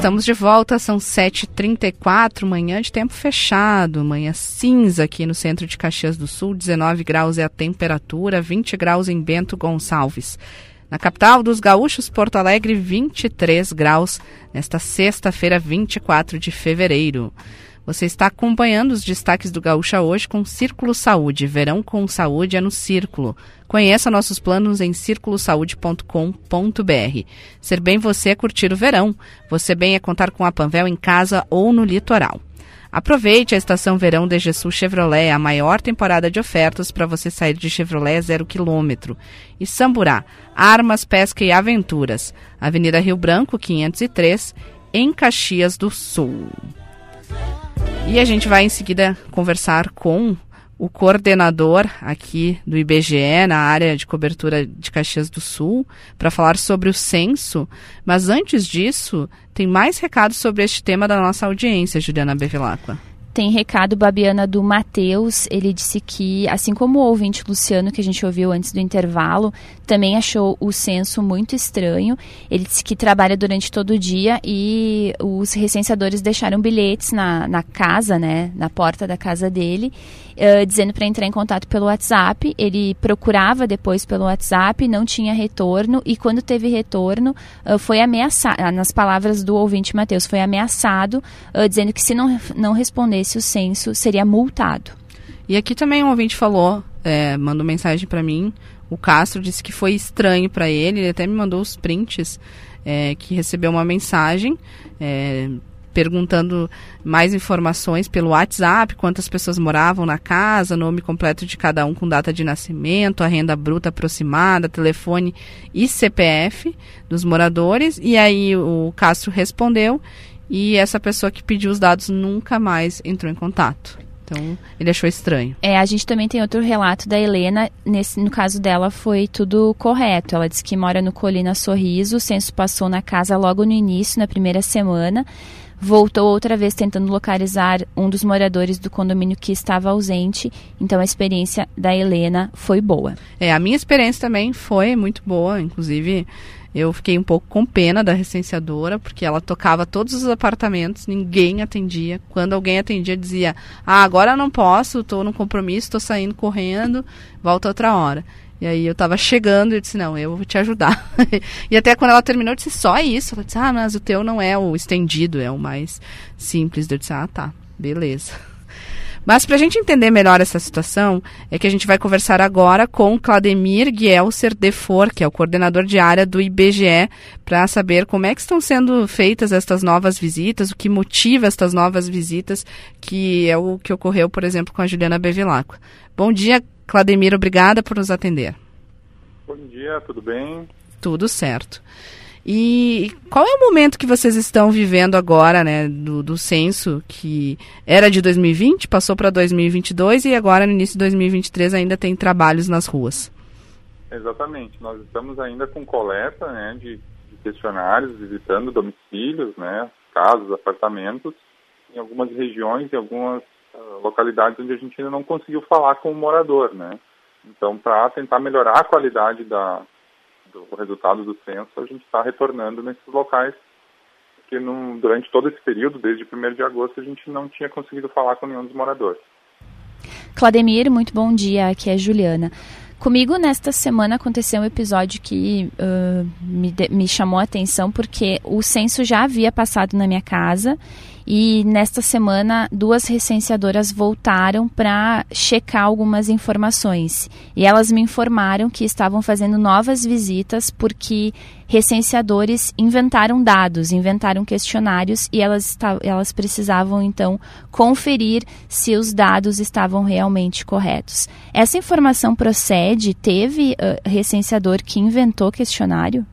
Estamos de volta, são 7h34, manhã de tempo fechado, manhã cinza aqui no centro de Caxias do Sul, 19 graus é a temperatura, 20 graus em Bento Gonçalves. Na capital dos gaúchos, Porto Alegre, 23 graus, nesta sexta-feira, 24 de fevereiro. Você está acompanhando os destaques do Gaúcha hoje com Círculo Saúde. Verão com saúde é no Círculo. Conheça nossos planos em circulosaude.com.br. Ser bem você é curtir o verão. Você bem é contar com a Panvel em casa ou no litoral. Aproveite a estação verão de Jesus Chevrolet, a maior temporada de ofertas para você sair de Chevrolet zero quilômetro. E Samburá, armas, pesca e aventuras. Avenida Rio Branco, 503, em Caxias do Sul. E a gente vai em seguida conversar com o coordenador aqui do IBGE na área de cobertura de Caxias do Sul para falar sobre o censo. Mas antes disso, tem mais recados sobre este tema da nossa audiência, Juliana Bevilacqua. Tem recado, Babiana, do Matheus. Ele disse que, assim como o ouvinte Luciano, que a gente ouviu antes do intervalo, também achou o censo muito estranho. Ele disse que trabalha durante todo o dia e os recenseadores deixaram bilhetes na, na casa, né, na porta da casa dele, uh, dizendo para entrar em contato pelo WhatsApp. Ele procurava depois pelo WhatsApp, não tinha retorno e quando teve retorno, uh, foi ameaçado, nas palavras do ouvinte Matheus, foi ameaçado, uh, dizendo que se não, não respondesse o censo, seria multado. E aqui também um ouvinte falou, é, mandou mensagem para mim, o Castro disse que foi estranho para ele, ele até me mandou os prints, é, que recebeu uma mensagem é, perguntando mais informações pelo WhatsApp, quantas pessoas moravam na casa, nome completo de cada um com data de nascimento, a renda bruta aproximada, telefone e CPF dos moradores. E aí o Castro respondeu e essa pessoa que pediu os dados nunca mais entrou em contato. Então, ele achou estranho. É, a gente também tem outro relato da Helena. Nesse, no caso dela, foi tudo correto. Ela disse que mora no Colina Sorriso. O censo passou na casa logo no início, na primeira semana. Voltou outra vez tentando localizar um dos moradores do condomínio que estava ausente. Então, a experiência da Helena foi boa. É, a minha experiência também foi muito boa. Inclusive, eu fiquei um pouco com pena da recenseadora, porque ela tocava todos os apartamentos, ninguém atendia. Quando alguém atendia, dizia: Ah, agora não posso, estou no compromisso, estou saindo correndo, volta outra hora. E aí eu estava chegando e eu disse, não, eu vou te ajudar. e até quando ela terminou, eu disse, só isso? Ela disse, ah, mas o teu não é o estendido, é o mais simples. Eu disse, ah, tá, beleza. Mas para a gente entender melhor essa situação, é que a gente vai conversar agora com Clademir Guelser Defor, que é o coordenador de área do IBGE, para saber como é que estão sendo feitas estas novas visitas, o que motiva estas novas visitas, que é o que ocorreu, por exemplo, com a Juliana Bevilacqua. Bom dia, Clademir, obrigada por nos atender. Bom dia, tudo bem? Tudo certo. E qual é o momento que vocês estão vivendo agora, né, do, do censo que era de 2020, passou para 2022 e agora no início de 2023 ainda tem trabalhos nas ruas? Exatamente. Nós estamos ainda com coleta, né, de, de questionários, visitando domicílios, né, casas, apartamentos, em algumas regiões, em algumas localidades onde a gente ainda não conseguiu falar com o morador, né. Então, para tentar melhorar a qualidade da, do resultado do censo, a gente está retornando nesses locais, no, durante todo esse período, desde 1 de agosto, a gente não tinha conseguido falar com nenhum dos moradores. Clademir, muito bom dia, aqui é Juliana. Comigo, nesta semana, aconteceu um episódio que uh, me, de, me chamou a atenção, porque o censo já havia passado na minha casa e nesta semana duas recenseadoras voltaram para checar algumas informações. E elas me informaram que estavam fazendo novas visitas porque recenseadores inventaram dados, inventaram questionários e elas, elas precisavam então conferir se os dados estavam realmente corretos. Essa informação procede? Teve uh, recenseador que inventou questionário?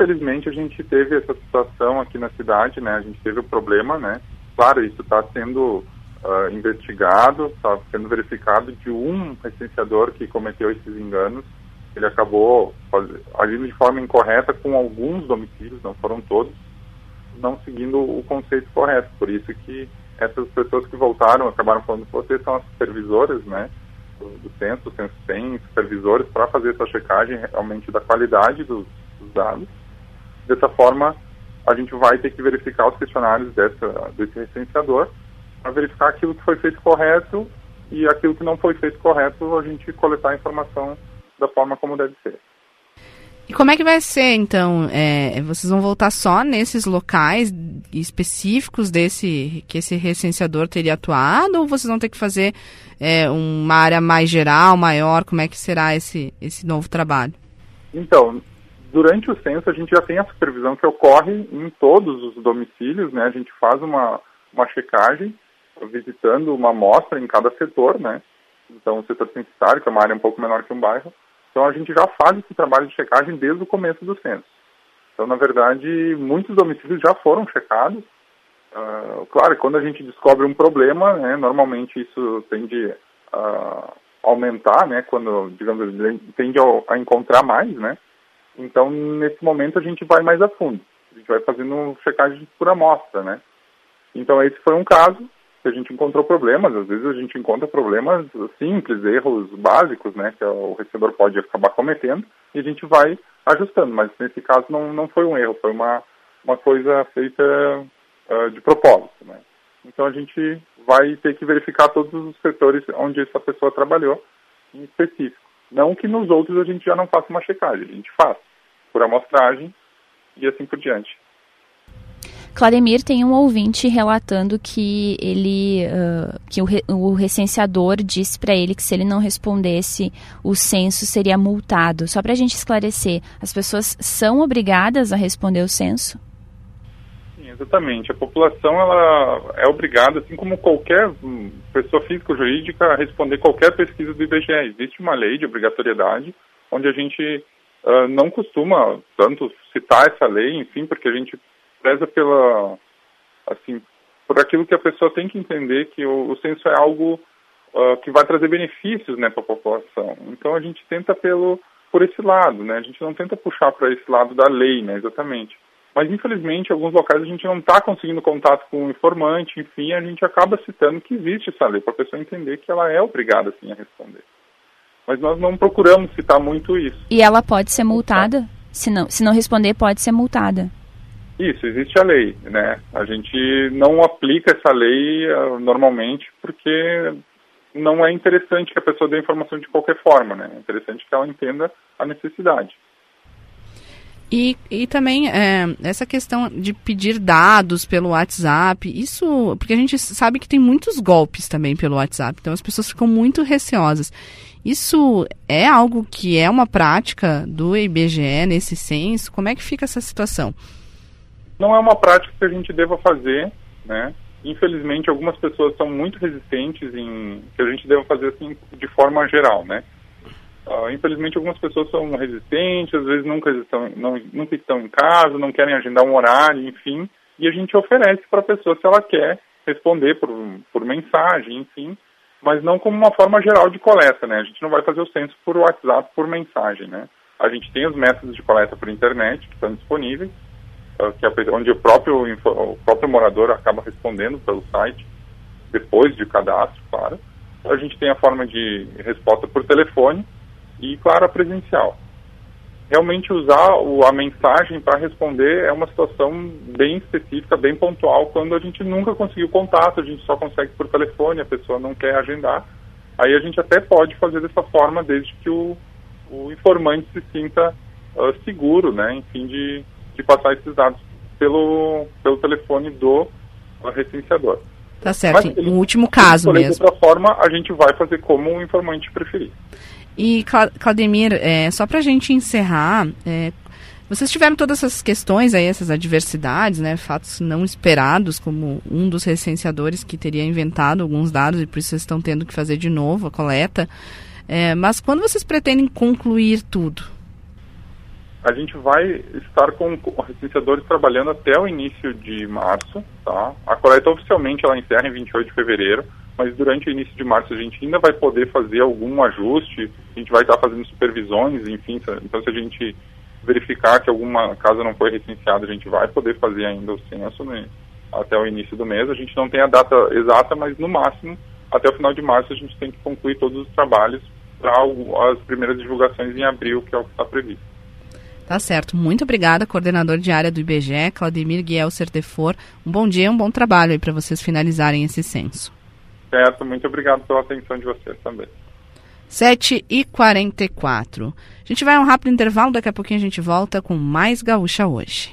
Infelizmente a gente teve essa situação aqui na cidade, né? A gente teve o problema, né? Claro, isso está sendo uh, investigado, está sendo verificado de um recenseador que cometeu esses enganos. Ele acabou agindo de forma incorreta com alguns domicílios, não foram todos, não seguindo o conceito correto. Por isso que essas pessoas que voltaram acabaram falando que vocês são as supervisoras, né? Do, censo, o censo tem supervisores para fazer essa checagem realmente da qualidade dos, dos dados Dessa forma, a gente vai ter que verificar os questionários dessa, desse recenseador para verificar aquilo que foi feito correto e aquilo que não foi feito correto, a gente coletar a informação da forma como deve ser. E como é que vai ser, então? É, vocês vão voltar só nesses locais específicos desse que esse recenseador teria atuado ou vocês vão ter que fazer é, uma área mais geral, maior? Como é que será esse, esse novo trabalho? Então, durante o censo a gente já tem a supervisão que ocorre em todos os domicílios, né? A gente faz uma, uma checagem visitando uma amostra em cada setor, né? Então o setor censitário, que é uma área um pouco menor que um bairro, então a gente já faz esse trabalho de checagem desde o começo do censo. Então, na verdade, muitos domicílios já foram checados. Uh, claro, quando a gente descobre um problema, né, normalmente isso tende a aumentar, né, quando, digamos, tende a, encontrar mais, né, então, nesse momento, a gente vai mais a fundo. A gente vai fazendo checagem por amostra, né? Então, esse foi um caso que a gente encontrou problemas. Às vezes, a gente encontra problemas simples, erros básicos, né? Que o recebedor pode acabar cometendo e a gente vai ajustando. Mas, nesse caso, não, não foi um erro, foi uma, uma coisa feita uh, de propósito, né? Então, a gente vai ter que verificar todos os setores onde essa pessoa trabalhou em específico. Não que nos outros a gente já não faça uma checagem, a gente faz por amostragem e assim por diante. Clademir tem um ouvinte relatando que ele uh, que o, re, o, recenseador disse para ele que se ele não respondesse o censo seria multado. Só para a gente esclarecer, as pessoas são obrigadas a responder o censo? Sim, exatamente. A população ela é obrigada, assim como qualquer hum, pessoa física ou jurídica, a responder qualquer pesquisa do IBGE. Existe uma lei de obrigatoriedade onde a gente uh, não costuma tanto citar essa lei, enfim, porque a gente preza pela, assim, por aquilo que a pessoa tem que entender que o, o censo é algo uh, que vai trazer benefícios, né, para a população. Então a gente tenta pelo por esse lado, né? A gente não tenta puxar para esse lado da lei, né, exatamente. Mas infelizmente, em alguns locais a gente não está conseguindo contato com o informante, enfim, a gente acaba citando que existe essa lei para a pessoa entender que ela é obrigada sim a responder mas nós não procuramos citar muito isso. E ela pode ser multada? Se não, se não responder, pode ser multada. Isso, existe a lei, né? A gente não aplica essa lei uh, normalmente porque não é interessante que a pessoa dê informação de qualquer forma, né? É interessante que ela entenda a necessidade. E, e também é, essa questão de pedir dados pelo WhatsApp, isso. Porque a gente sabe que tem muitos golpes também pelo WhatsApp, então as pessoas ficam muito receosas. Isso é algo que é uma prática do IBGE nesse senso? Como é que fica essa situação? Não é uma prática que a gente deva fazer, né? Infelizmente, algumas pessoas são muito resistentes em que a gente deva fazer assim de forma geral, né? Uh, infelizmente, algumas pessoas são resistentes, às vezes nunca estão, não, nunca estão em casa, não querem agendar um horário, enfim, e a gente oferece para a pessoa se ela quer responder por, por mensagem, enfim, mas não como uma forma geral de coleta, né? A gente não vai fazer o censo por WhatsApp, por mensagem, né? A gente tem os métodos de coleta por internet que estão disponíveis, uh, que é onde o próprio, o próprio morador acaba respondendo pelo site, depois de cadastro, claro. A gente tem a forma de resposta por telefone e, claro, a presencial realmente usar o, a mensagem para responder é uma situação bem específica, bem pontual, quando a gente nunca conseguiu contato, a gente só consegue por telefone, a pessoa não quer agendar, aí a gente até pode fazer dessa forma desde que o, o informante se sinta uh, seguro, né, enfim, de, de passar esses dados pelo, pelo telefone do uh, recenseador. Tá certo, no último caso mesmo. De outra forma, a gente vai fazer como o informante preferir. E, Claudemir, é, só para a gente encerrar, é, vocês tiveram todas essas questões aí, essas adversidades, né, fatos não esperados, como um dos recenseadores que teria inventado alguns dados e por isso vocês estão tendo que fazer de novo a coleta. É, mas quando vocês pretendem concluir tudo? A gente vai estar com recenseadores trabalhando até o início de março, tá? A coleta oficialmente ela encerra em 28 de fevereiro mas durante o início de março a gente ainda vai poder fazer algum ajuste, a gente vai estar fazendo supervisões, enfim, então se a gente verificar que alguma casa não foi recenseada, a gente vai poder fazer ainda o censo né, até o início do mês. A gente não tem a data exata, mas no máximo, até o final de março, a gente tem que concluir todos os trabalhos para as primeiras divulgações em abril, que é o que está previsto. Tá certo. Muito obrigada, coordenador de área do IBGE, Claudemir Guiel Sertefor. Um bom dia, um bom trabalho para vocês finalizarem esse censo. Certo, muito obrigado pela atenção de vocês também. 7 e 44 A gente vai a um rápido intervalo, daqui a pouquinho a gente volta com mais Gaúcha hoje.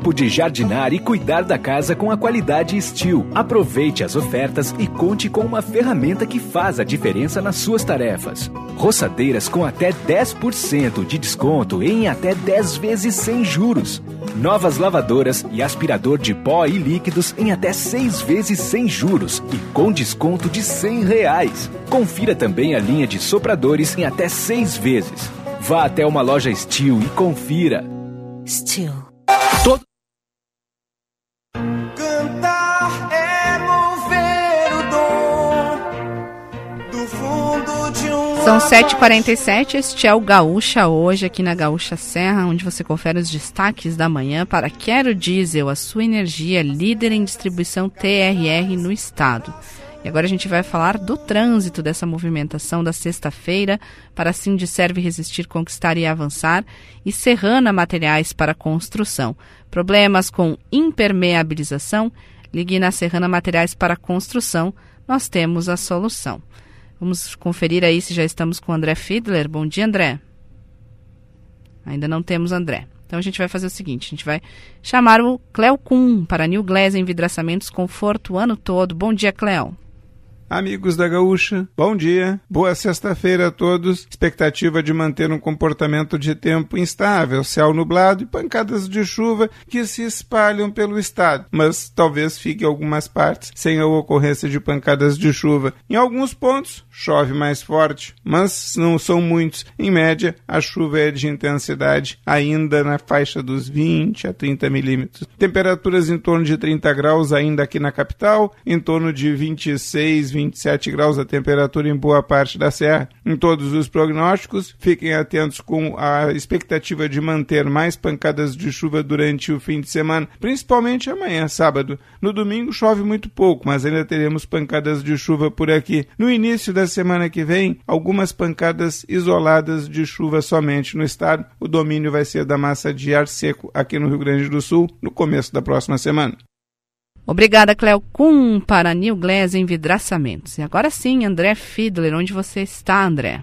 de jardinar e cuidar da casa com a qualidade Steel. Aproveite as ofertas e conte com uma ferramenta que faz a diferença nas suas tarefas. Roçadeiras com até 10% de desconto em até 10 vezes sem juros. Novas lavadoras e aspirador de pó e líquidos em até 6 vezes sem juros e com desconto de 100 reais. Confira também a linha de sopradores em até 6 vezes. Vá até uma loja Steel e confira. Steel. São 7h47, este é o Gaúcha hoje, aqui na Gaúcha Serra, onde você confere os destaques da manhã para Quero Diesel, a sua energia líder em distribuição TRR no estado. E agora a gente vai falar do trânsito dessa movimentação da sexta-feira para assim de serve resistir, conquistar e avançar e Serrana Materiais para Construção. Problemas com impermeabilização? Ligue na Serrana Materiais para Construção, nós temos a solução. Vamos conferir aí se já estamos com o André Fiedler. Bom dia, André. Ainda não temos André. Então a gente vai fazer o seguinte, a gente vai chamar o Cleo Kuhn para New Glass Envidraçamentos Conforto o ano todo. Bom dia, Cleo. Amigos da Gaúcha, bom dia, boa sexta-feira a todos. Expectativa de manter um comportamento de tempo instável, céu nublado e pancadas de chuva que se espalham pelo estado, mas talvez fique algumas partes sem a ocorrência de pancadas de chuva. Em alguns pontos, chove mais forte, mas não são muitos. Em média, a chuva é de intensidade ainda na faixa dos 20 a 30 milímetros. Temperaturas em torno de 30 graus ainda aqui na capital, em torno de 26, 27 graus a temperatura em boa parte da serra. Em todos os prognósticos, fiquem atentos com a expectativa de manter mais pancadas de chuva durante o fim de semana, principalmente amanhã, sábado. No domingo chove muito pouco, mas ainda teremos pancadas de chuva por aqui. No início da semana que vem, algumas pancadas isoladas de chuva somente no estado. O domínio vai ser da massa de ar seco aqui no Rio Grande do Sul no começo da próxima semana. Obrigada, Cleo Kuhn, para New Glass Envidraçamentos. E agora sim, André Fiedler, onde você está, André?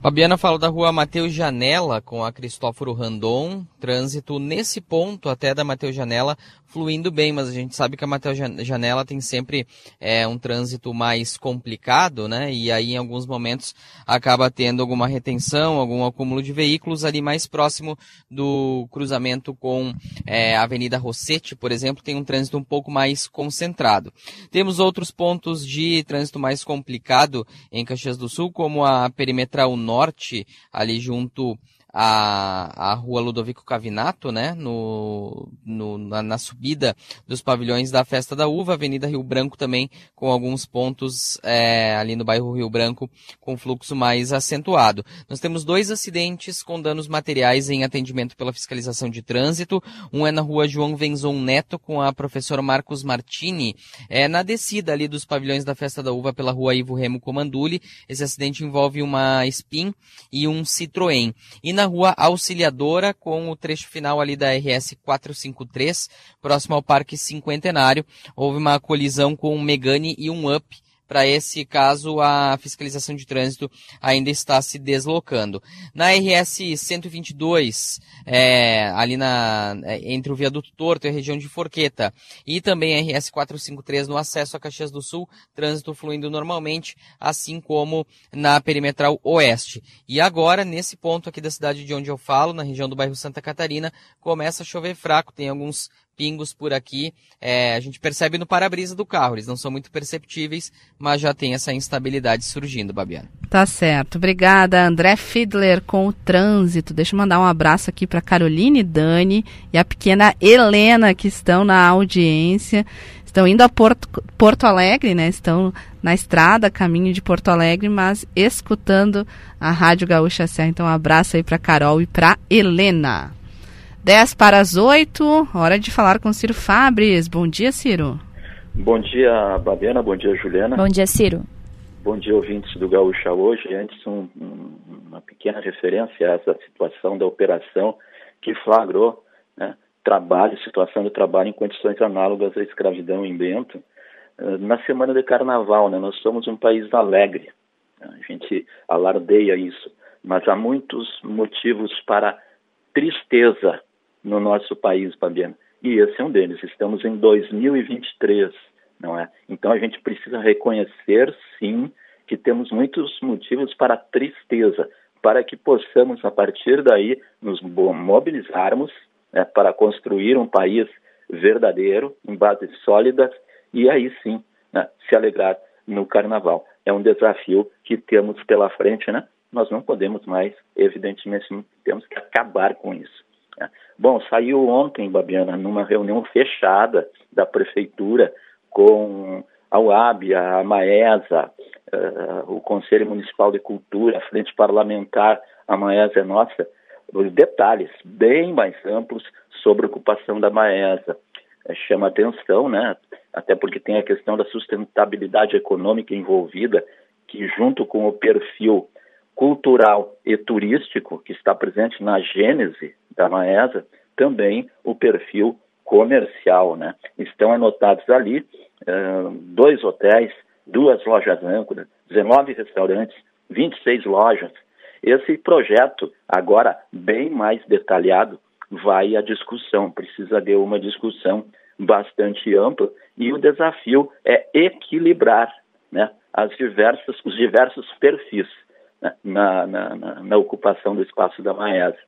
Fabiana fala da rua Mateus Janela com a Cristóforo Randon. Trânsito nesse ponto até da Mateus Janela fluindo bem, mas a gente sabe que a Mateus Janela tem sempre é, um trânsito mais complicado, né? E aí em alguns momentos acaba tendo alguma retenção, algum acúmulo de veículos ali mais próximo do cruzamento com é, a Avenida Rossetti, por exemplo, tem um trânsito um pouco mais concentrado. Temos outros pontos de trânsito mais complicado em Caxias do Sul, como a Perimetral Norte, ali junto a, a rua Ludovico Cavinato, né, no, no na, na, subida dos pavilhões da Festa da Uva, Avenida Rio Branco também, com alguns pontos é, ali no bairro Rio Branco, com fluxo mais acentuado. Nós temos dois acidentes com danos materiais em atendimento pela fiscalização de trânsito, um é na rua João Venzon Neto, com a professora Marcos Martini, é, na descida ali dos pavilhões da Festa da Uva pela rua Ivo Remo Comanduli, esse acidente envolve uma Spin e um Citroën. E na rua Auxiliadora, com o trecho final ali da RS 453, próximo ao Parque Cinquentenário. Houve uma colisão com um Megane e um Up para esse caso, a fiscalização de trânsito ainda está se deslocando. Na RS 122, é, ali na, é, entre o viaduto Torto e a região de Forqueta, e também a RS 453 no acesso a Caxias do Sul, trânsito fluindo normalmente, assim como na perimetral oeste. E agora, nesse ponto aqui da cidade de onde eu falo, na região do bairro Santa Catarina, começa a chover fraco, tem alguns pingos por aqui. É, a gente percebe no para-brisa do carro, eles não são muito perceptíveis, mas já tem essa instabilidade surgindo, Babiana. Tá certo. Obrigada, André Fiedler, com o trânsito. Deixa eu mandar um abraço aqui para Caroline Dani e a pequena Helena, que estão na audiência. Estão indo a Porto, Porto Alegre, né? Estão na estrada, caminho de Porto Alegre, mas escutando a Rádio Gaúcha Serra. Então, um abraço aí para Carol e para Helena. 10 para as 8, hora de falar com Ciro Fabres. Bom dia, Ciro. Bom dia, Babiana. Bom dia, Juliana. Bom dia, Ciro. Bom dia, ouvintes do Gaúcha hoje. Antes, um, um, uma pequena referência a essa situação da operação que flagrou né, trabalho, situação do trabalho em condições análogas à escravidão em Bento. Eh, na semana de carnaval, né, nós somos um país alegre, a gente alardeia isso, mas há muitos motivos para tristeza no nosso país, Fabiana. E esse é um deles. Estamos em 2023, não é? Então a gente precisa reconhecer, sim, que temos muitos motivos para tristeza, para que possamos, a partir daí, nos mobilizarmos né, para construir um país verdadeiro, em bases sólidas, e aí sim né, se alegrar no carnaval. É um desafio que temos pela frente, né? Nós não podemos mais, evidentemente, temos que acabar com isso. Né? Bom, saiu ontem, Babiana, numa reunião fechada da prefeitura com a UAB, a Maesa, uh, o Conselho Municipal de Cultura, a Frente Parlamentar, a Maesa é nossa, detalhes bem mais amplos sobre a ocupação da Maesa. É, chama atenção, né? Até porque tem a questão da sustentabilidade econômica envolvida, que junto com o perfil cultural e turístico que está presente na gênese da Maesa, também o perfil comercial. Né? Estão anotados ali dois hotéis, duas lojas âncora, 19 restaurantes, 26 lojas. Esse projeto, agora bem mais detalhado, vai à discussão, precisa de uma discussão bastante ampla e o desafio é equilibrar né, as diversas, os diversos perfis na, na, na, na, ocupação do espaço da Maesa.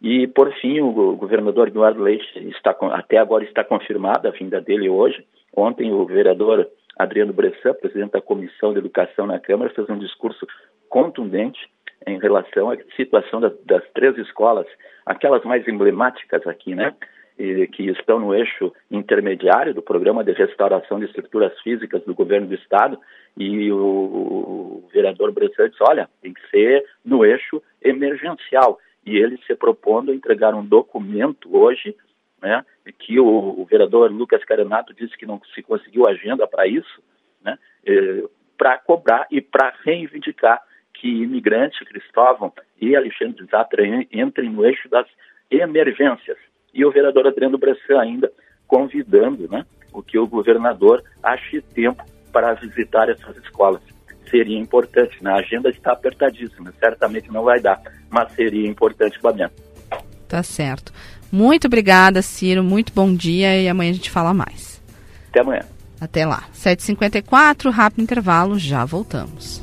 E, por fim, o governador Eduardo Leite está, até agora está confirmada a vinda dele hoje. Ontem, o vereador Adriano Bressan, presidente da Comissão de Educação na Câmara, fez um discurso contundente em relação à situação das, das três escolas, aquelas mais emblemáticas aqui, né? Que estão no eixo intermediário do programa de restauração de estruturas físicas do governo do estado e o, o vereador Bressan disse, olha, tem que ser no eixo emergencial e ele se propondo a entregar um documento hoje, né, que o, o vereador Lucas Carenato disse que não se conseguiu agenda para isso, né, eh, para cobrar e para reivindicar que imigrantes Cristóvão e Alexandre Zatra entrem no eixo das emergências. E o vereador Adriano Bressan ainda convidando né, o que o governador ache tempo para visitar essas escolas. Seria importante, na agenda está apertadíssima, certamente não vai dar, mas seria importante, Fabiano. Tá certo. Muito obrigada, Ciro, muito bom dia e amanhã a gente fala mais. Até amanhã. Até lá. 7h54, rápido intervalo, já voltamos.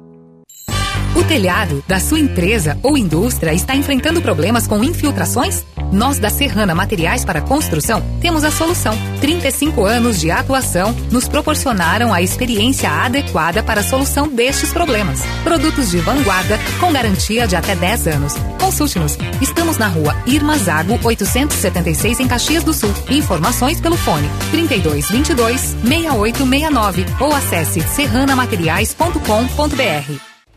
O telhado da sua empresa ou indústria está enfrentando problemas com infiltrações? Nós da Serrana Materiais para Construção temos a solução. 35 anos de atuação nos proporcionaram a experiência adequada para a solução destes problemas. Produtos de vanguarda com garantia de até 10 anos. Consulte-nos. Estamos na rua Irma Zago 876 em Caxias do Sul. Informações pelo fone 3222 6869 ou acesse serranamateriais.com.br.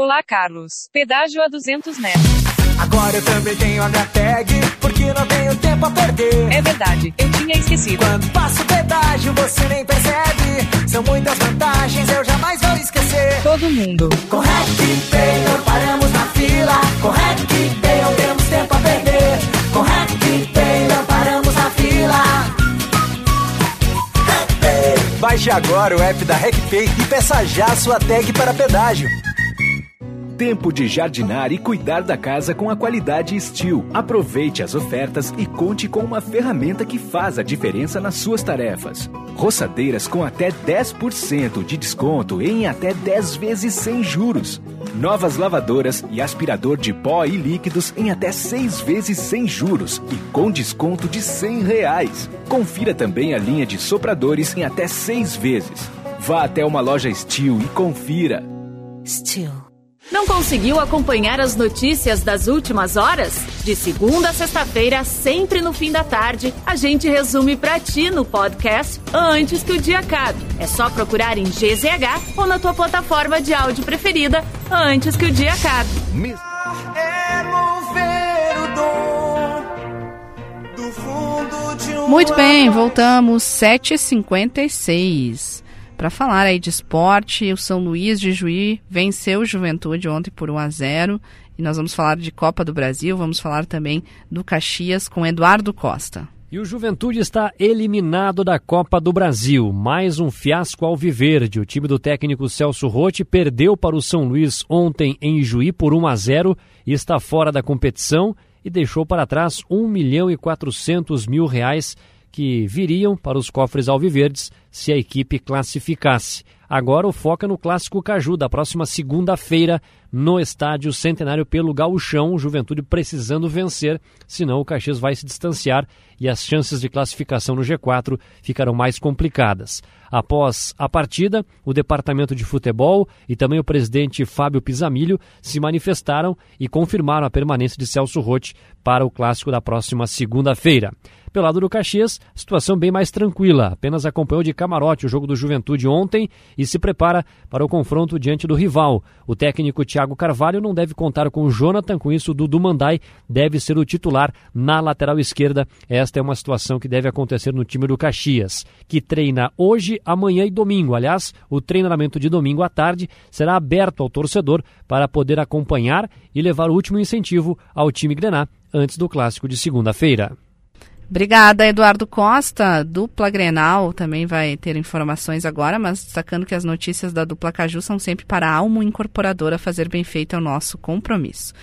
Olá, Carlos. Pedágio a 200 metros. Agora eu também tenho HTag, porque não tenho tempo a perder. É verdade, eu tinha esquecido. Quando passo pedágio, você nem percebe. São muitas vantagens, eu jamais vou esquecer. Todo mundo. Com RecPay não paramos na fila. Com RecPay não temos tempo a perder. Com RecPay não paramos na fila. Baixe agora o app da RecPay e peça já a sua tag para pedágio. Tempo de jardinar e cuidar da casa com a qualidade Steel. Aproveite as ofertas e conte com uma ferramenta que faz a diferença nas suas tarefas. Roçadeiras com até 10% de desconto em até 10 vezes sem juros. Novas lavadoras e aspirador de pó e líquidos em até 6 vezes sem juros e com desconto de 100 reais. Confira também a linha de sopradores em até 6 vezes. Vá até uma loja Steel e confira. Steel. Não conseguiu acompanhar as notícias das últimas horas? De segunda a sexta-feira, sempre no fim da tarde, a gente resume pra ti no podcast antes que o dia acabe. É só procurar em GZH ou na tua plataforma de áudio preferida antes que o dia acabe. Muito bem, voltamos 7h56 para falar aí de esporte. O São Luís de Juí venceu o Juventude ontem por 1 a 0 e nós vamos falar de Copa do Brasil, vamos falar também do Caxias com Eduardo Costa. E o Juventude está eliminado da Copa do Brasil. Mais um fiasco ao Viverde. O time do técnico Celso Rotti perdeu para o São Luís ontem em Juí por 1 a 0 e está fora da competição e deixou para trás 1 milhão e 400 mil reais que viriam para os cofres alviverdes se a equipe classificasse. Agora o foco é no Clássico Caju, da próxima segunda-feira, no Estádio Centenário pelo Gauchão. Juventude precisando vencer, senão o Caxias vai se distanciar e as chances de classificação no G4 ficarão mais complicadas. Após a partida, o Departamento de Futebol e também o presidente Fábio Pisamilho se manifestaram e confirmaram a permanência de Celso Rotti para o clássico da próxima segunda-feira. Pelo lado do Caxias, situação bem mais tranquila. Apenas acompanhou de camarote o jogo do Juventude ontem e se prepara para o confronto diante do rival. O técnico Thiago Carvalho não deve contar com o Jonathan, com isso Dudu Mandai deve ser o titular na lateral esquerda. Esta é uma situação que deve acontecer no time do Caxias, que treina hoje, amanhã e domingo. Aliás, o treinamento de domingo à tarde será aberto ao torcedor para poder acompanhar e levar o último incentivo ao time Grená antes do clássico de segunda-feira. Obrigada, Eduardo Costa. Dupla Grenal também vai ter informações agora, mas destacando que as notícias da dupla Caju são sempre para a Almo Incorporadora fazer bem feito é o nosso compromisso.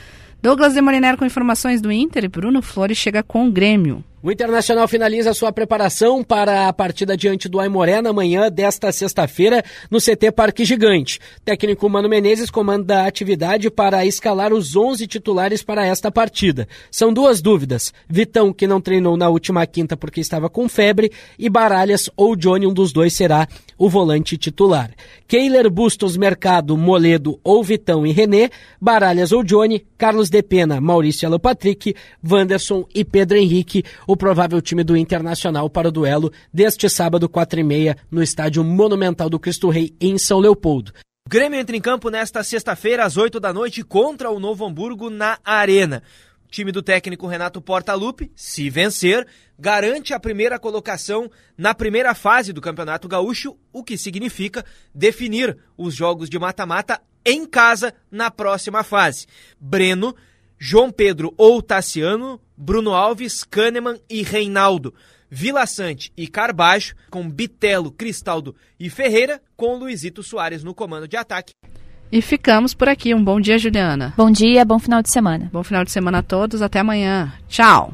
Douglas de Moliner com informações do Inter e Bruno Flores chega com o Grêmio. O Internacional finaliza sua preparação para a partida diante do Aimoré na manhã desta sexta-feira no CT Parque Gigante. técnico Mano Menezes comanda a atividade para escalar os 11 titulares para esta partida. São duas dúvidas: Vitão, que não treinou na última quinta porque estava com febre, e Baralhas ou Johnny, um dos dois será o volante titular. Keiler, Bustos, Mercado, Moledo ou Vitão e René, Baralhas ou Johnny, Carlos Depena, Maurício Alopatrick, Wanderson e Pedro Henrique, o provável time do Internacional para o duelo deste sábado, 4 e meia, no estádio Monumental do Cristo Rei, em São Leopoldo. O Grêmio entra em campo nesta sexta-feira, às 8 da noite, contra o Novo Hamburgo na Arena. O time do técnico Renato Portaluppi, se vencer, garante a primeira colocação na primeira fase do Campeonato Gaúcho, o que significa definir os jogos de mata-mata em casa na próxima fase. Breno, João Pedro ou Tassiano, Bruno Alves, Kahneman e Reinaldo. Vila Sante e Carbaixo, com Bitelo, Cristaldo e Ferreira, com Luizito Soares no comando de ataque. E ficamos por aqui. Um bom dia, Juliana. Bom dia, bom final de semana. Bom final de semana a todos. Até amanhã. Tchau.